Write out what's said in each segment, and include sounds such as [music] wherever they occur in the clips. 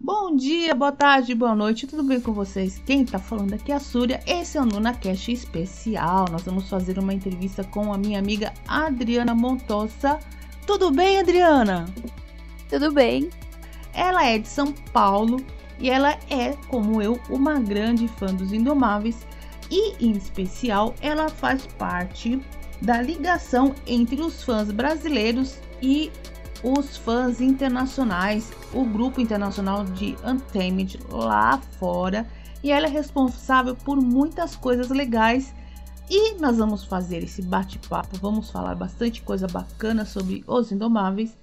Bom dia, boa tarde, boa noite, tudo bem com vocês? Quem tá falando aqui é a Súria, esse é o Nuna Cash especial. Nós vamos fazer uma entrevista com a minha amiga Adriana Montosa. Tudo bem, Adriana? Tudo bem. Ela é de São Paulo e ela é, como eu, uma grande fã dos Indomáveis e, em especial, ela faz parte da ligação entre os fãs brasileiros e os fãs internacionais, o grupo internacional de Untamed lá fora, e ela é responsável por muitas coisas legais. E nós vamos fazer esse bate-papo, vamos falar bastante coisa bacana sobre os Indomáveis.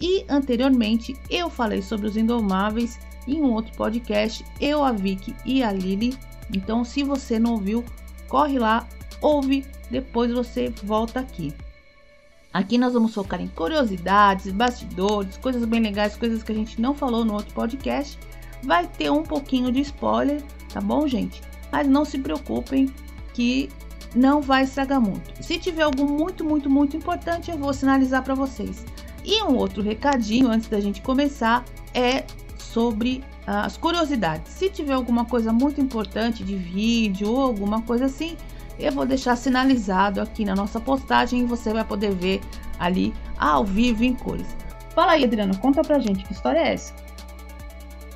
E anteriormente eu falei sobre os Indomáveis em um outro podcast, eu, a Vicky e a Lily. Então, se você não ouviu, corre lá, ouve, depois você volta aqui. Aqui nós vamos focar em curiosidades, bastidores, coisas bem legais, coisas que a gente não falou no outro podcast. Vai ter um pouquinho de spoiler, tá bom, gente? Mas não se preocupem que não vai estragar muito. Se tiver algo muito, muito, muito importante, eu vou sinalizar para vocês. E um outro recadinho antes da gente começar é sobre as curiosidades. Se tiver alguma coisa muito importante de vídeo ou alguma coisa assim, eu vou deixar sinalizado aqui na nossa postagem e você vai poder ver ali ao vivo em cores. Fala aí, Adriana, conta pra gente que história é essa?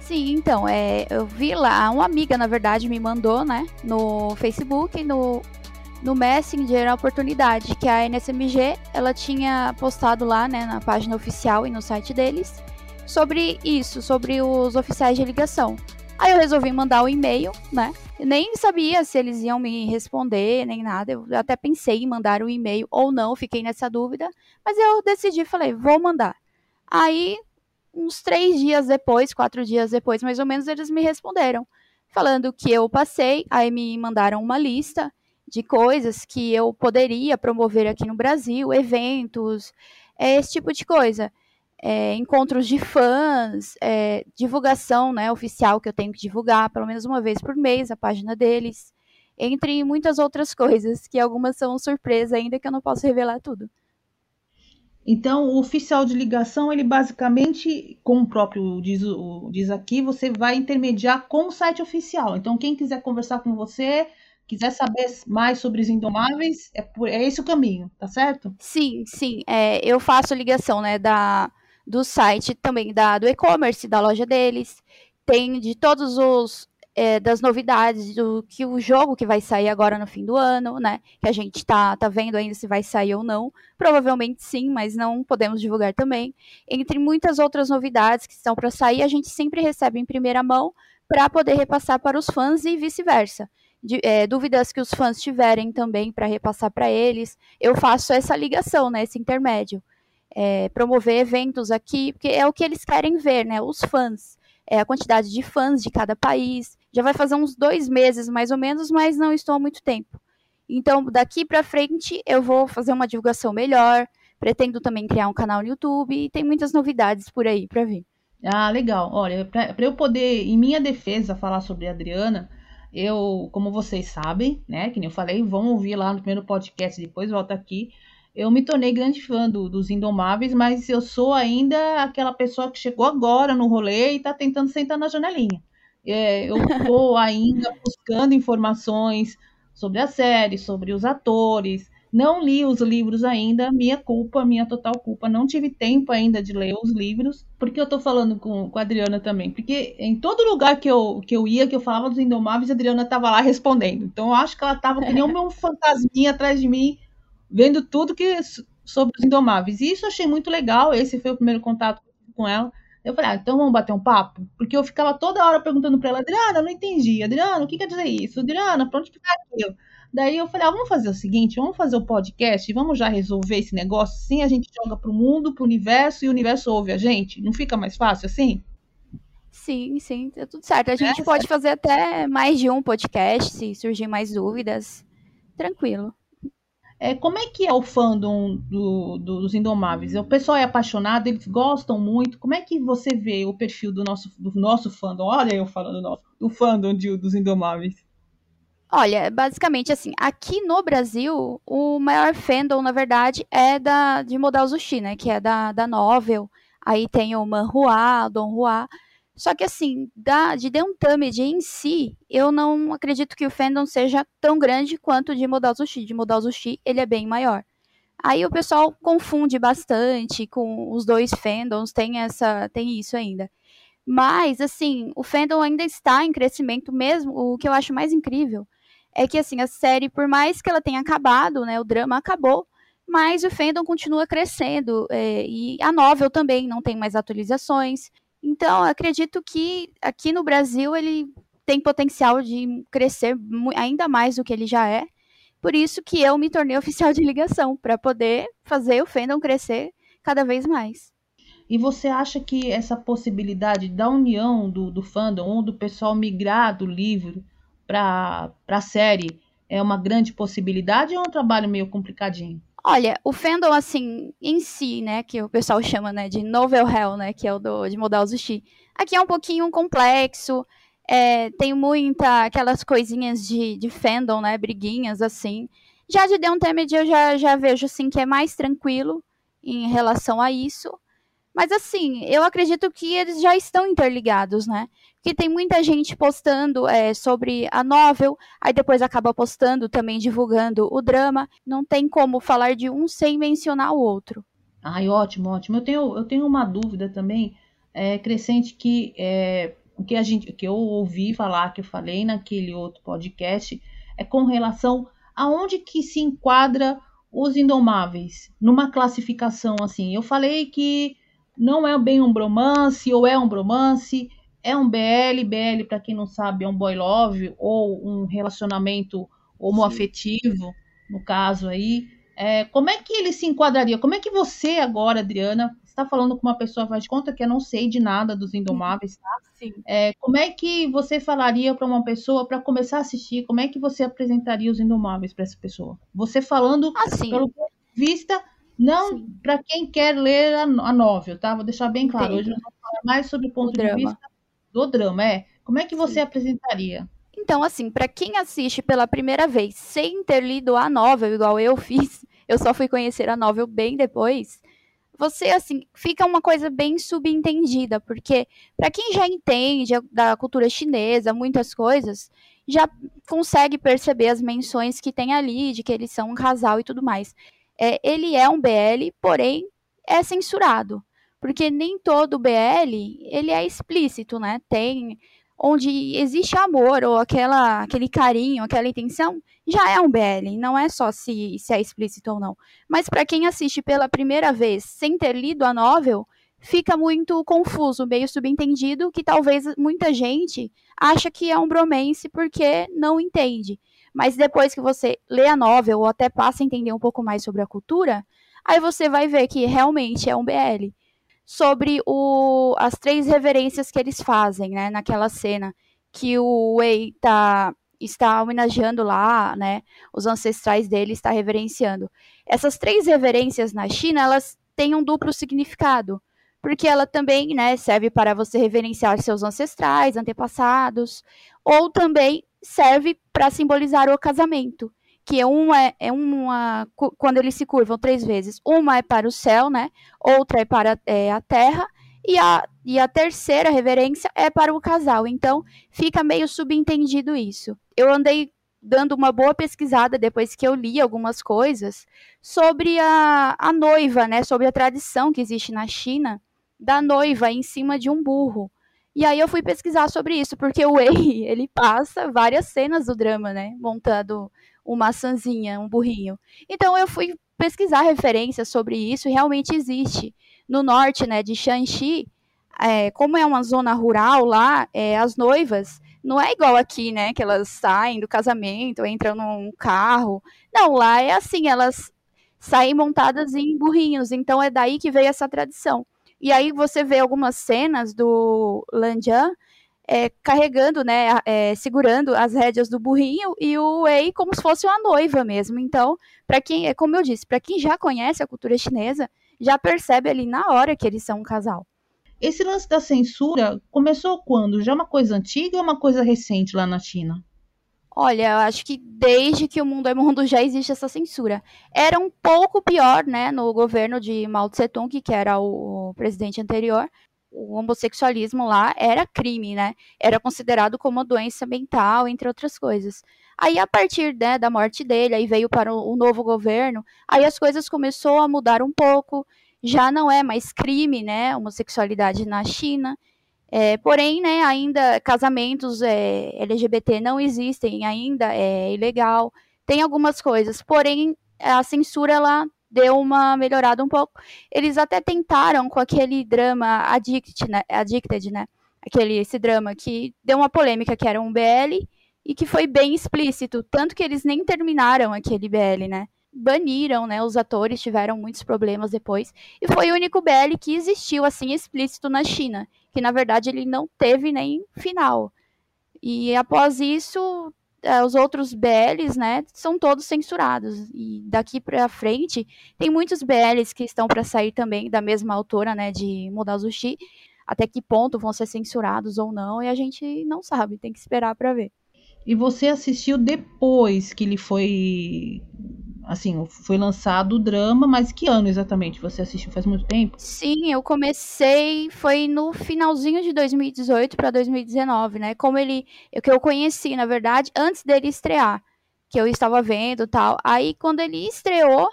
Sim, então, é, eu vi lá, uma amiga, na verdade, me mandou, né, no Facebook, no, no Messenger, a oportunidade que a NSMG, ela tinha postado lá, né, na página oficial e no site deles, sobre isso, sobre os oficiais de ligação. Aí eu resolvi mandar o um e-mail, né, nem sabia se eles iam me responder, nem nada. Eu até pensei em mandar o um e-mail ou não, fiquei nessa dúvida. Mas eu decidi, falei, vou mandar. Aí, uns três dias depois, quatro dias depois, mais ou menos, eles me responderam. Falando que eu passei, aí me mandaram uma lista de coisas que eu poderia promover aqui no Brasil, eventos, esse tipo de coisa é, encontros de fãs, é, divulgação né, oficial que eu tenho que divulgar pelo menos uma vez por mês a página deles, entre muitas outras coisas, que algumas são surpresa ainda que eu não posso revelar tudo. Então, o oficial de ligação, ele basicamente, como o próprio diz, diz aqui, você vai intermediar com o site oficial. Então, quem quiser conversar com você, quiser saber mais sobre os Indomáveis, é, por, é esse o caminho, tá certo? Sim, sim. É, eu faço ligação né, da, do site também da, do e-commerce, da loja deles. Tem de todos os é, das novidades do que o jogo que vai sair agora no fim do ano, né? Que a gente tá, tá vendo ainda se vai sair ou não. Provavelmente sim, mas não podemos divulgar também. Entre muitas outras novidades que estão para sair, a gente sempre recebe em primeira mão para poder repassar para os fãs e vice-versa. É, dúvidas que os fãs tiverem também para repassar para eles, eu faço essa ligação, né, esse intermédio é, promover eventos aqui, porque é o que eles querem ver, né? Os fãs, é, a quantidade de fãs de cada país. Já vai fazer uns dois meses mais ou menos, mas não estou há muito tempo. Então, daqui para frente, eu vou fazer uma divulgação melhor. Pretendo também criar um canal no YouTube e tem muitas novidades por aí para vir. Ah, legal. Olha, para eu poder, em minha defesa, falar sobre a Adriana, eu, como vocês sabem, né, que nem eu falei, vão ouvir lá no primeiro podcast, depois volta aqui eu me tornei grande fã do, dos Indomáveis, mas eu sou ainda aquela pessoa que chegou agora no rolê e está tentando sentar na janelinha. É, eu [laughs] estou ainda buscando informações sobre a série, sobre os atores. Não li os livros ainda, minha culpa, minha total culpa. Não tive tempo ainda de ler os livros. Porque eu estou falando com, com a Adriana também? Porque em todo lugar que eu, que eu ia, que eu falava dos Indomáveis, a Adriana estava lá respondendo. Então eu acho que ela estava que nem um [laughs] fantasminha atrás de mim, vendo tudo que sobre os indomáveis. E isso eu achei muito legal. Esse foi o primeiro contato com ela. Eu falei, ah, então vamos bater um papo? Porque eu ficava toda hora perguntando para ela, Adriana, eu não entendi. Adriana, o que quer dizer isso? Adriana, para onde ficar aquilo? Daí eu falei, ah, vamos fazer o seguinte, vamos fazer o podcast, vamos já resolver esse negócio assim, a gente joga pro mundo, pro universo, e o universo ouve a gente. Não fica mais fácil assim? Sim, sim, tá tudo certo. A gente é, pode fazer até mais de um podcast, se surgir mais dúvidas. Tranquilo. É, como é que é o fandom do, do, dos Indomáveis? O pessoal é apaixonado, eles gostam muito. Como é que você vê o perfil do nosso, do nosso fandom? Olha eu falando nosso, do fandom de, dos Indomáveis. Olha, basicamente assim, aqui no Brasil, o maior fandom, na verdade, é da de Modal Zushi, né? Que é da, da novel. Aí tem o Manhua, Don Hua. Só que assim, da, de Dentamid em si, eu não acredito que o fandom seja tão grande quanto de Modal Zushi. De Modal Zushi, ele é bem maior. Aí o pessoal confunde bastante com os dois fandoms, tem essa, tem isso ainda. Mas assim, o fandom ainda está em crescimento mesmo. O que eu acho mais incrível é que assim, a série, por mais que ela tenha acabado, né, o drama acabou, mas o fandom continua crescendo é, e a novel também não tem mais atualizações. Então, acredito que aqui no Brasil ele tem potencial de crescer ainda mais do que ele já é. Por isso que eu me tornei [laughs] oficial de ligação, para poder fazer o fandom crescer cada vez mais. E você acha que essa possibilidade da união do, do fandom, ou do pessoal migrar do livro para a série é uma grande possibilidade ou é um trabalho meio complicadinho? Olha, o fandom, assim, em si, né, que o pessoal chama, né, de novel hell, né, que é o do, de Modal Zushi, aqui é um pouquinho complexo, é, tem muita, aquelas coisinhas de, de fandom, né, briguinhas, assim. Já de The Untamed eu já, já vejo, assim, que é mais tranquilo em relação a isso. Mas assim, eu acredito que eles já estão interligados, né? Porque tem muita gente postando é, sobre a novel, aí depois acaba postando também divulgando o drama. Não tem como falar de um sem mencionar o outro. Ai, ótimo, ótimo. Eu tenho, eu tenho uma dúvida também é, crescente que é, o que a gente que eu ouvi falar, que eu falei naquele outro podcast, é com relação aonde que se enquadra os indomáveis numa classificação assim. Eu falei que não é bem um bromance, ou é um bromance, é um BL. BL, para quem não sabe, é um boy love ou um relacionamento homoafetivo, no caso aí. É, como é que ele se enquadraria? Como é que você agora, Adriana, está falando com uma pessoa, faz de conta que eu não sei de nada dos Indomáveis, tá? Sim. É, como é que você falaria para uma pessoa para começar a assistir? Como é que você apresentaria os Indomáveis para essa pessoa? Você falando assim. pelo ponto de vista não para quem quer ler a, a novel, tá? Vou deixar bem claro. Entendi. Hoje nós vamos falar mais sobre o ponto o de drama. vista do drama. É. Como é que você Sim. apresentaria? Então, assim, para quem assiste pela primeira vez sem ter lido a novel, igual eu [laughs] fiz, eu só fui conhecer a novel bem depois. Você, assim, fica uma coisa bem subentendida, porque para quem já entende da cultura chinesa, muitas coisas, já consegue perceber as menções que tem ali, de que eles são um casal e tudo mais é, ele é um BL, porém é censurado, porque nem todo BL ele é explícito, né? Tem onde existe amor ou aquela, aquele carinho, aquela intenção, já é um BL, não é só se, se é explícito ou não. Mas para quem assiste pela primeira vez sem ter lido a novel, fica muito confuso, meio subentendido, que talvez muita gente acha que é um bromance porque não entende. Mas depois que você lê a novel ou até passa a entender um pouco mais sobre a cultura, aí você vai ver que realmente é um BL. Sobre o, as três reverências que eles fazem, né, naquela cena que o Wei tá, está homenageando lá, né, os ancestrais dele, está reverenciando. Essas três reverências na China, elas têm um duplo significado porque ela também né, serve para você reverenciar seus ancestrais, antepassados, ou também serve para simbolizar o casamento, que é uma, é, é uma quando eles se curvam três vezes, uma é para o céu, né? Outra é para é, a terra e a, e a terceira reverência é para o casal. Então fica meio subentendido isso. Eu andei dando uma boa pesquisada depois que eu li algumas coisas sobre a, a noiva, né? Sobre a tradição que existe na China da noiva em cima de um burro. E aí eu fui pesquisar sobre isso, porque o Wei, [laughs] ele passa várias cenas do drama, né? Montando uma maçãzinha, um burrinho. Então eu fui pesquisar referências sobre isso e realmente existe. No norte, né, de Shanxi, é, como é uma zona rural lá, é, as noivas não é igual aqui, né, que elas saem do casamento, entram num carro. Não, lá é assim, elas saem montadas em burrinhos. Então é daí que veio essa tradição. E aí você vê algumas cenas do Lanjan é, carregando, né, é, segurando as rédeas do burrinho e o Wei como se fosse uma noiva mesmo. Então, para quem, é como eu disse, para quem já conhece a cultura chinesa, já percebe ali na hora que eles são um casal. Esse lance da censura começou quando? Já é uma coisa antiga ou uma coisa recente lá na China? Olha, eu acho que desde que o mundo é mundo já existe essa censura. Era um pouco pior, né, no governo de Mao Tse Tung, que era o presidente anterior. O homossexualismo lá era crime, né? Era considerado como doença mental, entre outras coisas. Aí, a partir né, da morte dele, aí veio para o, novo governo, aí as coisas começou a mudar um pouco. Já não é mais crime, né, homossexualidade na China. É, porém, né, ainda casamentos é, LGBT não existem, ainda é ilegal. Tem algumas coisas, porém a censura ela deu uma melhorada um pouco. Eles até tentaram com aquele drama Addict, né, Addicted, né? Aquele esse drama que deu uma polêmica que era um BL e que foi bem explícito, tanto que eles nem terminaram aquele BL, né? Baniram, né? Os atores tiveram muitos problemas depois e foi o único BL que existiu assim explícito na China que na verdade ele não teve nem final. E após isso, é, os outros BLs, né, são todos censurados. E daqui para frente, tem muitos BLs que estão para sair também da mesma autora, né, de Modazushi. Até que ponto vão ser censurados ou não, e a gente não sabe, tem que esperar para ver. E você assistiu depois que ele foi assim, foi lançado o drama, mas que ano exatamente? Você assistiu faz muito tempo? Sim, eu comecei, foi no finalzinho de 2018 para 2019, né? Como ele, o que eu conheci, na verdade, antes dele estrear, que eu estava vendo tal. Aí quando ele estreou,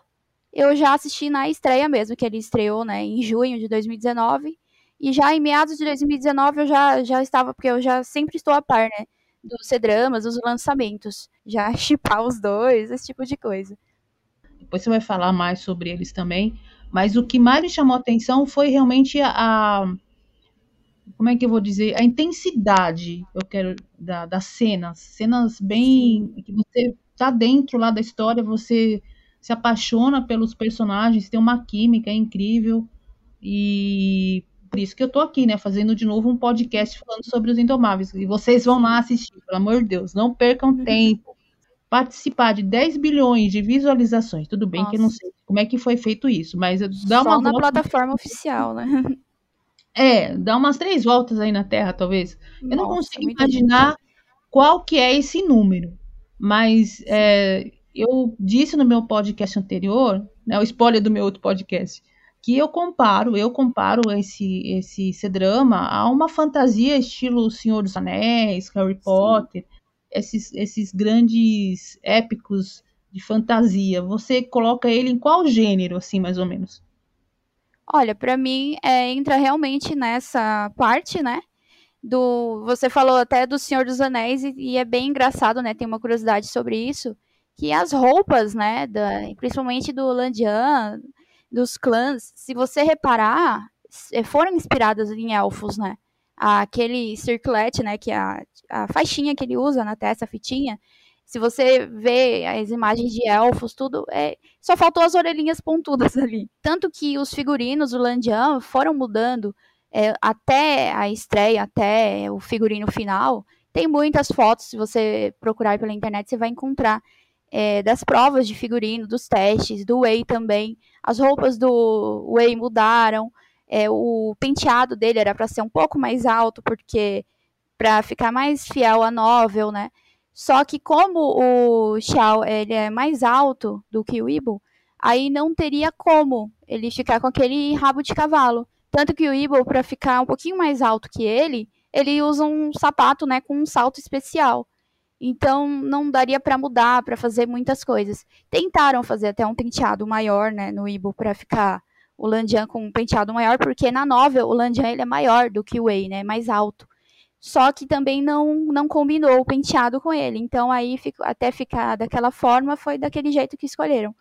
eu já assisti na estreia mesmo, que ele estreou, né, em junho de 2019. E já em meados de 2019 eu já, já estava, porque eu já sempre estou a par, né? Dos C-dramas, dos lançamentos. Já [laughs] chipar os dois, esse tipo de coisa depois você vai falar mais sobre eles também. Mas o que mais me chamou a atenção foi realmente a, como é que eu vou dizer, a intensidade, eu quero, da, das cenas, cenas bem, que você tá dentro lá da história, você se apaixona pelos personagens, tem uma química incrível, e por isso que eu tô aqui, né, fazendo de novo um podcast falando sobre os Indomáveis, e vocês vão lá assistir, pelo amor de Deus, não percam [laughs] tempo, participar de 10 bilhões de visualizações. Tudo bem Nossa. que eu não sei como é que foi feito isso, mas dá Só uma na volta... plataforma oficial, né? [laughs] É, dá umas três voltas aí na Terra, talvez. Nossa, eu não consigo imaginar qual que é esse número, mas é, eu disse no meu podcast anterior, né, o spoiler do meu outro podcast, que eu comparo, eu comparo esse esse, esse drama a uma fantasia estilo Senhor dos Anéis, Harry Sim. Potter, esses, esses grandes épicos de fantasia, você coloca ele em qual gênero, assim, mais ou menos? Olha, para mim é, entra realmente nessa parte, né? Do, você falou até do Senhor dos Anéis e, e, é bem engraçado, né? Tem uma curiosidade sobre isso, que as roupas, né? Da, principalmente do Landian, dos clãs, se você reparar, foram inspiradas em elfos, né? Aquele circlete, né, que é a, a faixinha que ele usa na testa, a fitinha, se você vê as imagens de elfos, tudo, é, só faltou as orelhinhas pontudas [laughs] ali. Tanto que os figurinos do Landian foram mudando é, até a estreia, até o figurino final. Tem muitas fotos, se você procurar pela internet, você vai encontrar é, das provas de figurino, dos testes, do Wei também. As roupas do Wei mudaram. É, o penteado dele era para ser um pouco mais alto, porque para ficar mais fiel à novel, né? Só que como o Xiao ele é mais alto do que o Ibo, aí não teria como ele ficar com aquele rabo de cavalo. Tanto que o Ibo, para ficar um pouquinho mais alto que ele, ele usa um sapato, né, com um salto especial. Então não daria para mudar, para fazer muitas coisas. Tentaram fazer até um penteado maior, né, no Ibo para ficar o Landian com um penteado maior, porque na novel o Landian ele é maior do que o Wei, né? Mais alto. Só que também não, não combinou o penteado com ele. Então aí fico, até ficar daquela forma foi daquele jeito que escolheram.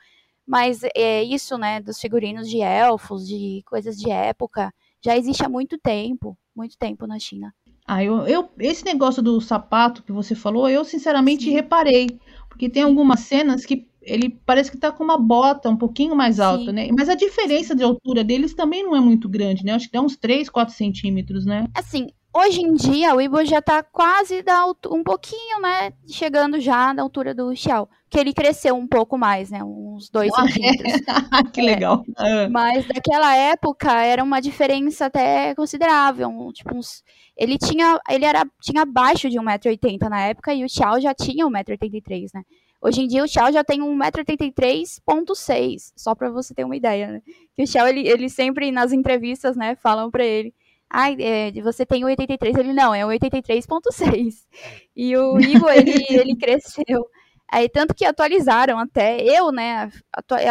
Mas é isso, né, dos figurinos de elfos, de coisas de época, já existe há muito tempo, muito tempo na China. Ah, eu, eu esse negócio do sapato que você falou, eu sinceramente Sim. reparei, porque tem algumas cenas que ele parece que tá com uma bota um pouquinho mais alta, Sim. né? Mas a diferença de altura deles também não é muito grande, né? Acho que dá uns 3, 4 centímetros, né? Assim, hoje em dia o Ibo já tá quase da um pouquinho, né, chegando já na altura do Xiao, que ele cresceu um pouco mais, né, uns dois ah, centímetros. [laughs] É? que legal. É. Mas daquela época era uma diferença até considerável, um, tipo uns, ele tinha, ele era tinha abaixo de 1,80m na época e o Xiao já tinha 1,83m, né? Hoje em dia o Xiao já tem 1,83,6m, só para você ter uma ideia, né? Que o Xiao, ele, ele sempre nas entrevistas, né, falam para ele, ai, é, você tem 83, ele não, é 83.6. [laughs] E o Igor, ele, ele cresceu. Aí, tanto que atualizaram até, eu, né,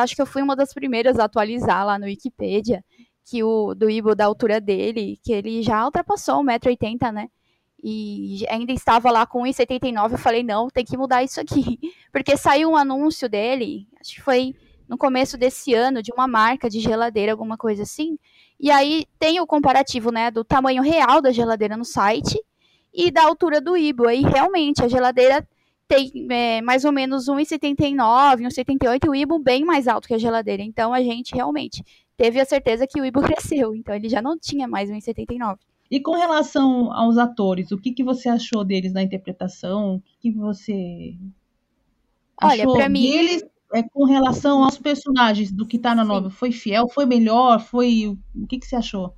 acho que eu fui uma das primeiras a atualizar lá no Wikipedia, que o do Ibo da altura dele, que ele já ultrapassou 1,80m, né? E ainda estava lá com 1,79, eu falei, não, tem que mudar isso aqui. [laughs] Porque saiu um anúncio dele, acho que foi no começo desse ano, de uma marca de geladeira, alguma coisa assim. E aí tem o comparativo, né, do tamanho real da geladeira no site e da altura do Ibo. Aí realmente a geladeira tem é, mais ou menos 1,79, 1,78 e o Ibo bem mais alto que a geladeira. Então a gente realmente teve a certeza que o Ibo [laughs] cresceu. Então ele já não tinha mais 1,79. E com relação aos atores, o que, que você achou deles na interpretação? O que, que você Olha, achou mim... deles é, com relação aos personagens do que tá na novela? Foi fiel? Foi melhor? Foi o que, que você achou?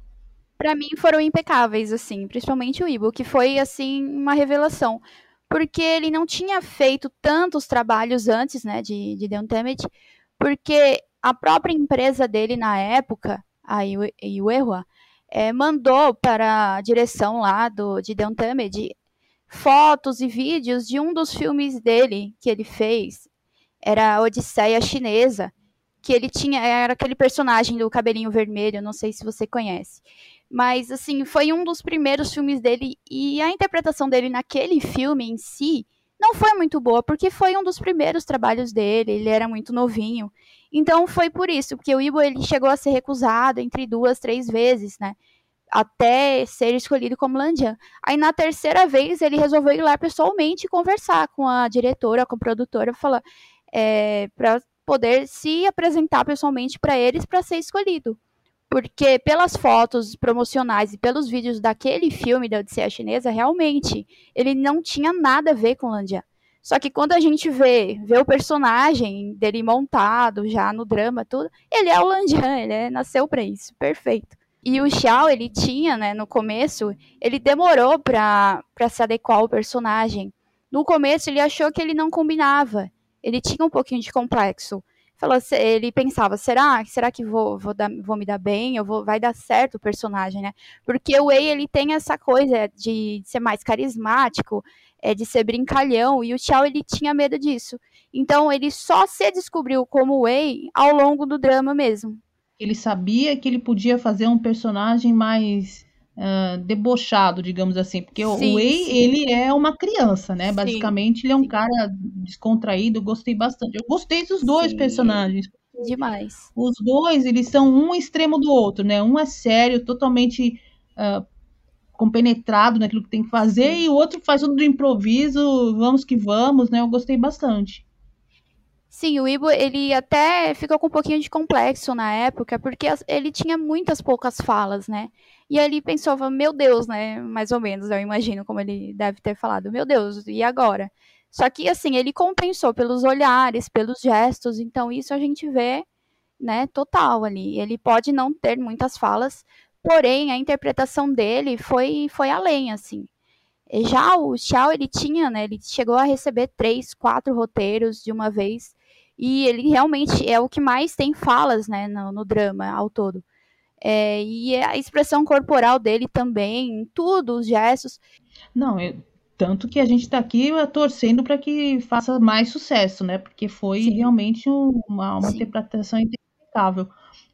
Para mim foram impecáveis, assim, principalmente o Ibo, que foi assim uma revelação, porque ele não tinha feito tantos trabalhos antes, né, de, de The Untamed, porque a própria empresa dele na época, a Iuehua, é, mandou para a direção lá do, de The Untamed fotos e vídeos de um dos filmes dele que ele fez. Era a Odisseia Chinesa, que ele tinha, era aquele personagem do cabelinho vermelho, não sei se você conhece. Mas, assim, foi um dos primeiros filmes dele e a interpretação dele naquele filme em si não foi muito boa, porque foi um dos primeiros trabalhos dele, ele era muito novinho. Então foi por isso, porque o Ibo ele chegou a ser recusado entre duas, três vezes, né? Até ser escolhido como Landian. Aí na terceira vez ele resolveu ir lá pessoalmente conversar com a diretora, com a produtora, falar é, para poder se apresentar pessoalmente para eles para ser escolhido. Porque pelas fotos promocionais e pelos vídeos daquele filme da Odisseia Chinesa, realmente ele não tinha nada a ver com Landian. Só que quando a gente vê, vê o personagem dele montado já no drama, tudo, ele é o Lanjan, [laughs] ele é, nasceu para isso, perfeito. E o Xiao, ele tinha, né, no começo, ele demorou pra se adequar ao personagem. No começo, ele achou que ele não combinava. Ele tinha um pouquinho de complexo. Falou, ele pensava, será, será que vou, vou, dar, vou me dar bem? Eu vou, vai dar certo o personagem, né? Porque o Wei, ele tem essa coisa de ser mais carismático, é, de ser brincalhão, e o Xiao ele tinha medo disso. Então ele só se descobriu como Wei ao longo do drama mesmo. Ele sabia que ele podia fazer um personagem mais uh, debochado, digamos assim, porque sim, o Wei sim. ele é uma criança, né? Sim, Basicamente ele é um cara descontraído. Eu gostei bastante. Eu gostei dos dois personagens. Demais. Os dois eles são um extremo do outro, né? Um é sério, totalmente uh, compenetrado naquilo que tem que fazer, e o outro faz tudo do improviso, vamos que vamos, né? Eu gostei bastante. Sim, o Ibo, ele até ficou com um pouquinho de complexo na época, porque ele tinha muitas poucas falas, né? E ele pensou, meu Deus, né? Mais ou menos, eu imagino como ele deve ter falado, meu Deus, e agora? Só que, assim, ele compensou pelos olhares, pelos gestos, então isso a gente vê, né, total ali. Ele pode não ter muitas falas, Porém, a interpretação dele foi, foi além, assim. Já o Xiao, ele tinha, né, ele chegou a receber três, quatro roteiros de uma vez, e ele realmente é o que mais tem falas, né, no, no drama ao todo. É, e a expressão corporal dele também, tudo, os gestos. Não, eu, tanto que a gente está aqui torcendo para que faça mais sucesso, né, porque foi Sim. realmente uma, uma interpretação impecável.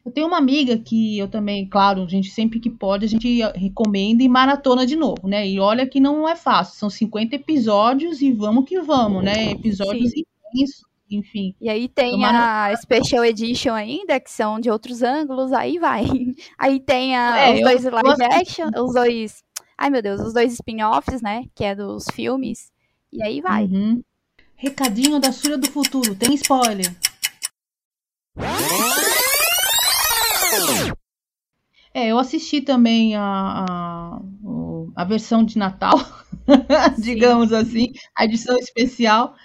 Eu tenho uma amiga que eu também, claro, a gente sempre que pode, a gente recomenda e maratona de novo, né? E olha que não é fácil, são 50 episódios e vamos que vamos, né? Episódios intensos, enfim. E aí tem a Special Edition ainda, que são de outros ângulos, aí vai. [laughs] Aí tem a, é, os dois live action, os dois. Ai meu Deus, os dois spin-offs, né? Que é dos filmes. E aí vai. Uhum. Recadinho da Súria do Futuro, tem spoiler. É, eu assisti também a, a, a versão de Natal, [laughs] digamos assim, a edição especial.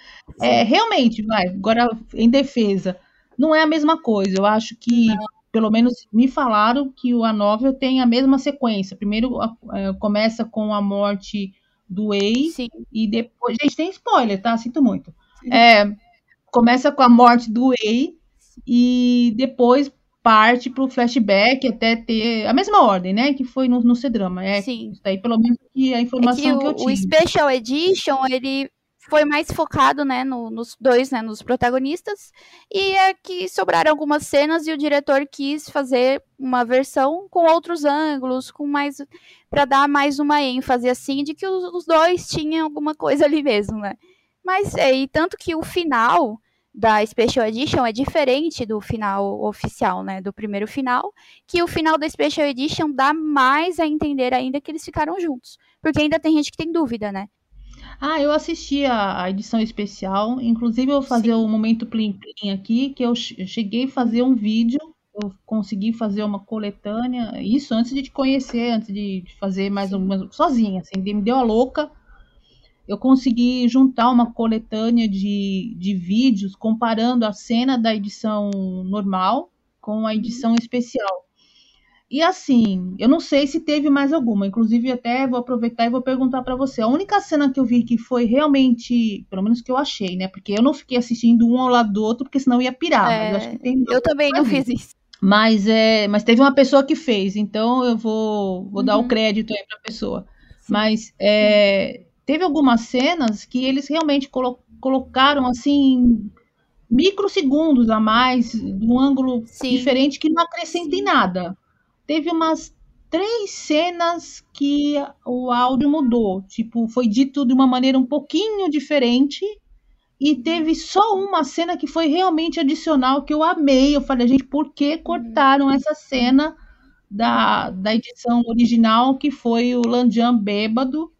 É, realmente, vai, agora em defesa, não é a mesma coisa. Eu acho que, não. pelo menos me falaram que o A Novel tem a mesma sequência. Primeiro é, começa com a morte do Ei e depois. Gente, tem spoiler, tá? Sinto muito. É, começa com a morte do Ei e depois parte para o flashback até ter a mesma ordem, né? Que foi no, no C-Drama. É, Sim. Isso daí, pelo menos, que a informação é que, que eu tive. O Special Edition, ele foi mais focado, né, no, nos dois, né, nos protagonistas, e é que sobraram algumas cenas e o diretor quis fazer uma versão com outros ângulos, com mais para dar mais uma ênfase assim de que os, os, dois tinham alguma coisa ali mesmo, né? Mas é, e tanto que o final da Special Edition é diferente do final oficial, né? Do primeiro final, que o final da Special Edition dá mais a entender ainda que eles ficaram juntos. Porque ainda tem gente que tem dúvida, né? Ah, eu assisti a, a edição especial. Inclusive, eu vou fazer o um momento plim plim aqui, que eu cheguei a fazer um vídeo. Eu consegui fazer uma coletânea, isso antes de te conhecer, antes de, fazer mais uma sozinha, assim, me deu a louca eu consegui juntar uma coletânea de, de vídeos comparando a cena da edição normal com a edição especial. E assim, eu não sei se teve mais alguma, inclusive até vou aproveitar e vou perguntar para você. A única cena que eu vi que foi realmente, pelo menos que eu achei, né? Porque eu não fiquei assistindo um ao lado do outro, porque senão ia pirar. É, eu, eu também não fiz isso. Mas, é, mas teve uma pessoa que fez, então eu vou, vou uhum. dar o uhum. crédito aí para a pessoa. Sim. Mas é, teve algumas cenas que eles realmente colo colocaram assim microsegundos a mais, de um ângulo Sim. diferente que não acrescenta em nada. Teve umas três cenas que o áudio mudou, tipo, foi dito de uma maneira um pouquinho diferente e teve só uma cena que foi realmente adicional que eu amei. Eu falei, gente, por que cortaram essa cena da, da edição original que foi o Lanjan bêbado?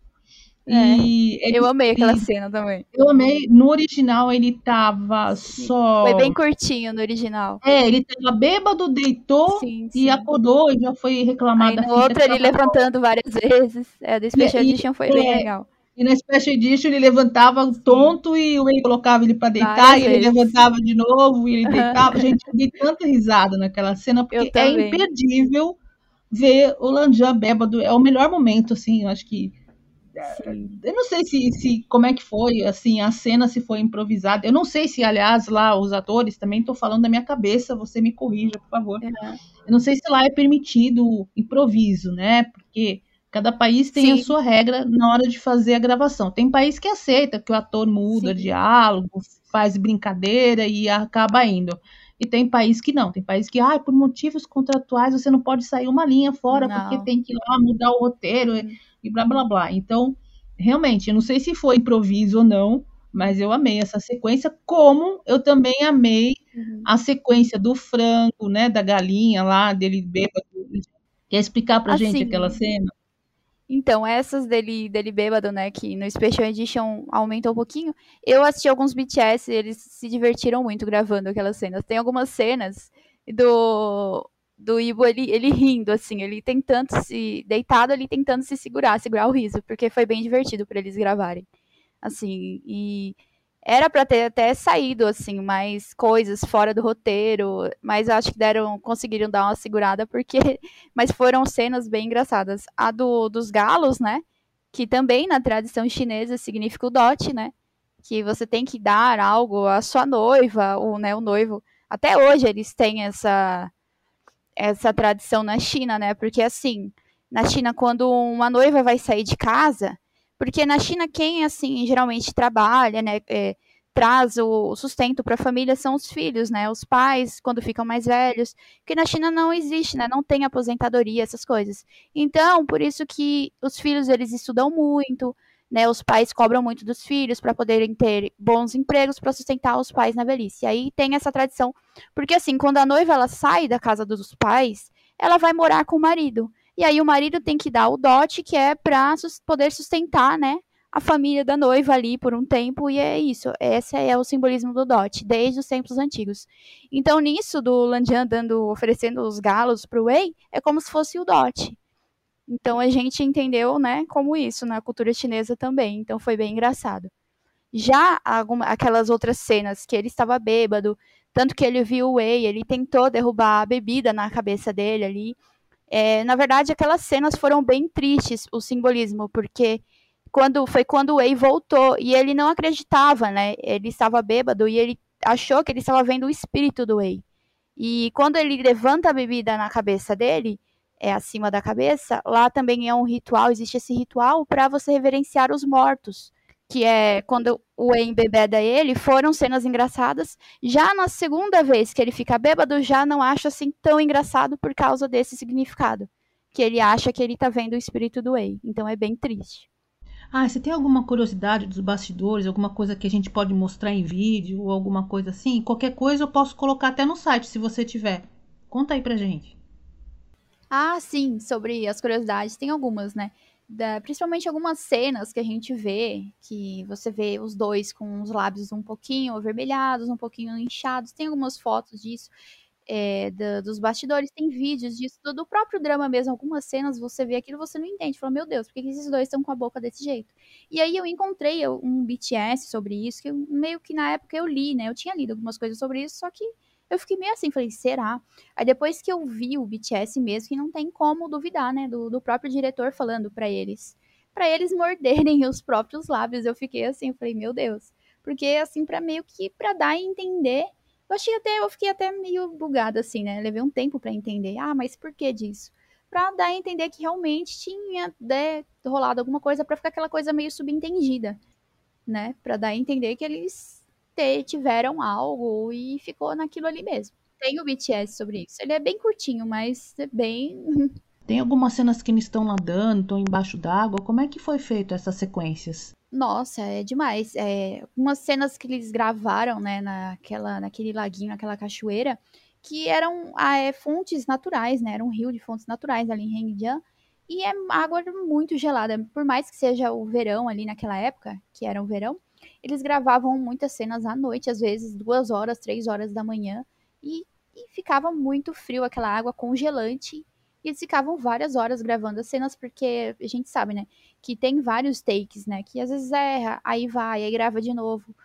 É, eu amei aquela cena também. Eu amei. No original ele tava só. Foi bem curtinho no original. É, ele tava bêbado, deitou sim, sim. e acordou e já foi reclamado. no outro ele levantando várias vezes. É, do Special Edition foi é, bem legal. E na Special Edition ele levantava tonto e ele colocava ele pra deitar e ele levantava de novo e ele deitava. Gente, eu dei tanta risada naquela cena porque é imperdível ver o Lanjan bêbado. É o melhor momento, assim, eu acho que eu não sei se, se como é que foi, assim, a cena se foi improvisada. Eu não sei se, aliás, lá os atores, também estou falando da minha cabeça, você me corrija, por favor. Uhum. Eu não sei se lá é permitido improviso, né? Porque cada país tem Sim. a sua regra na hora de fazer a gravação. Tem país que aceita que o ator muda Sim. diálogo, faz brincadeira e acaba indo. E tem país que não, tem país que, ah, por motivos contratuais você não pode sair uma linha fora, não. porque tem que ir lá mudar o roteiro. Uhum e blá blá blá. Então, realmente, eu não sei se foi improviso ou não, mas eu amei essa sequência, como eu também amei uhum. a sequência do frango, né, da galinha lá, dele bêbado. Quer explicar pra assim, gente aquela cena? Então, essas dele, dele bêbado, né, que no Special Edition aumentou um pouquinho, eu assisti alguns BTS, eles se divertiram muito gravando aquelas cenas. Tem algumas cenas do do Ibo, ele, ele rindo, assim, ele tentando se. deitado ali, tentando se segurar, segurar o riso, porque foi bem divertido para eles gravarem. Assim, e era para ter até saído, assim, mais coisas fora do roteiro, mas acho que deram, conseguiram dar uma segurada, porque. [laughs] Mas foram cenas bem engraçadas. A do, dos galos, né? Que também na tradição chinesa significa o dote, né? Que você tem que dar algo à sua noiva, ou né, o noivo. Até hoje eles têm essa essa tradição na China, né? Porque assim, na China, quando uma noiva vai sair de casa, porque na China quem assim geralmente trabalha, né? É, traz o sustento para a família são os filhos, né? Os pais, quando ficam mais velhos. Porque na China não existe, né? Não tem aposentadoria, essas coisas. Então, por isso que os filhos eles estudam muito, né, os pais cobram muito dos filhos para poderem ter bons empregos para sustentar os pais na velhice. E aí tem essa tradição, porque assim, quando a noiva ela sai da casa dos pais, ela vai morar com o marido. E aí o marido tem que dar o dote que é para poder sustentar, né, a família da noiva ali por um tempo, e é isso. Esse é o simbolismo do dote, desde os tempos antigos. Então, nisso do Landian dando, oferecendo os galos para o Wei, é como se fosse o dote. Então a gente entendeu, né, como isso na cultura chinesa também. Então foi bem engraçado. Já alguma, aquelas outras cenas que ele estava bêbado, tanto que ele viu o Wei, ele tentou derrubar a bebida na cabeça dele ali. É, na verdade, aquelas cenas foram bem tristes, o simbolismo, porque quando foi quando o Wei voltou e ele não acreditava, né? Ele estava bêbado e ele achou que ele estava vendo o espírito do Wei. E quando ele levanta a bebida na cabeça dele, é acima da cabeça, lá também é um ritual, existe esse ritual para você reverenciar os mortos que é quando o embebeda ele, foram cenas engraçadas. Já na segunda vez que ele fica bêbado, já não acho assim tão engraçado por causa desse significado. Que ele acha que ele tá vendo o espírito do Wei. Então é bem triste. Ah, você tem alguma curiosidade dos bastidores, alguma coisa que a gente pode mostrar em vídeo ou alguma coisa assim? Qualquer coisa eu posso colocar até no site, se você tiver. Conta aí pra gente. Ah, sim, sobre as curiosidades, tem algumas, né? da, principalmente algumas cenas que a gente vê, que você vê os dois com os lábios um pouquinho avermelhados, um pouquinho inchados, tem algumas fotos disso. É, da, dos bastidores, tem vídeos disso, do, do, próprio drama mesmo, algumas cenas você vê aquilo você não entende, fala, meu Deus, por que, esses dois estão com a boca desse jeito? E aí eu encontrei um BTS sobre isso, que eu, meio que na época eu li, né, eu tinha lido algumas coisas sobre isso, só que eu fiquei meio assim, falei, será? Aí depois que eu vi o BTS mesmo, que não tem como duvidar, né, do, do próprio diretor falando para eles, para eles morderem [laughs] os próprios lábios, eu fiquei assim, falei, meu Deus. Porque assim, para meio que para dar a entender, eu achei até, eu fiquei até meio bugada assim, né? Levei um tempo para entender. Ah, mas por que disso? Pra dar a entender que realmente tinha né, rolado alguma coisa para ficar aquela coisa meio subentendida, né? Para dar a entender que eles ter, tiveram algo e ficou naquilo ali mesmo. Tem o BTS sobre isso. Ele é bem curtinho, mas é bem. [laughs] Tem algumas cenas que eles estão nadando, estão embaixo d'água. Como é que foi feito essas sequências? Nossa, é demais. É, umas cenas que eles gravaram, né, naquela, naquele laguinho, naquela cachoeira, que eram ah, é, fontes naturais, né? Era um rio de fontes naturais ali em Hengjian. E é água muito gelada. Por mais que seja o verão ali naquela época, que era o verão, eles gravavam muitas cenas à noite, às vezes duas horas, três horas da manhã, e, e ficava muito frio aquela água congelante. E eles ficavam várias horas gravando as cenas, porque a gente sabe, né? Que tem vários takes, né? Que às vezes erra, aí vai, aí grava de novo.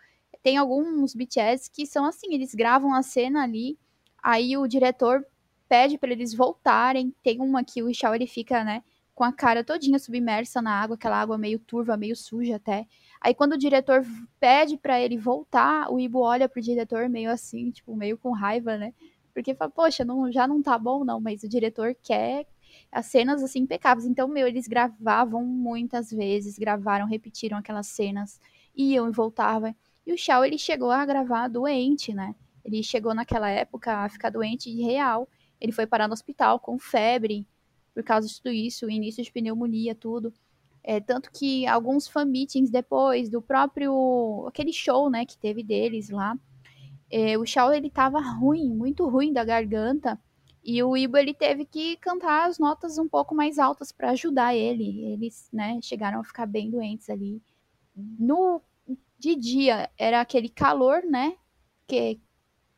Tem alguns BTS que são assim, eles gravam a cena ali, aí o diretor pede para eles voltarem. Tem uma que o Shaw ele fica, né, com a cara todinha submersa na água, aquela água meio turva, meio suja até. Aí quando o diretor pede para ele voltar, o Ibo olha pro diretor meio assim, tipo, meio com raiva, né? Porque fala, poxa, não, já não tá bom não, mas o diretor quer as cenas assim impecáveis. Então, meu, eles gravavam muitas vezes, gravaram, repetiram aquelas cenas, iam e voltavam. E o Shaw, ele chegou a gravar doente, né? Ele chegou naquela época a ficar doente de real. Ele foi parar no hospital com febre por causa de tudo isso, início de pneumonia, tudo. É, tanto que alguns fan meetings depois do próprio aquele show, né, que teve deles lá, é, o Shaw ele tava ruim, muito ruim da garganta, e o Ibo ele teve que cantar as notas um pouco mais altas para ajudar ele. Eles, né, chegaram a ficar bem doentes ali. No de dia era aquele calor, né, que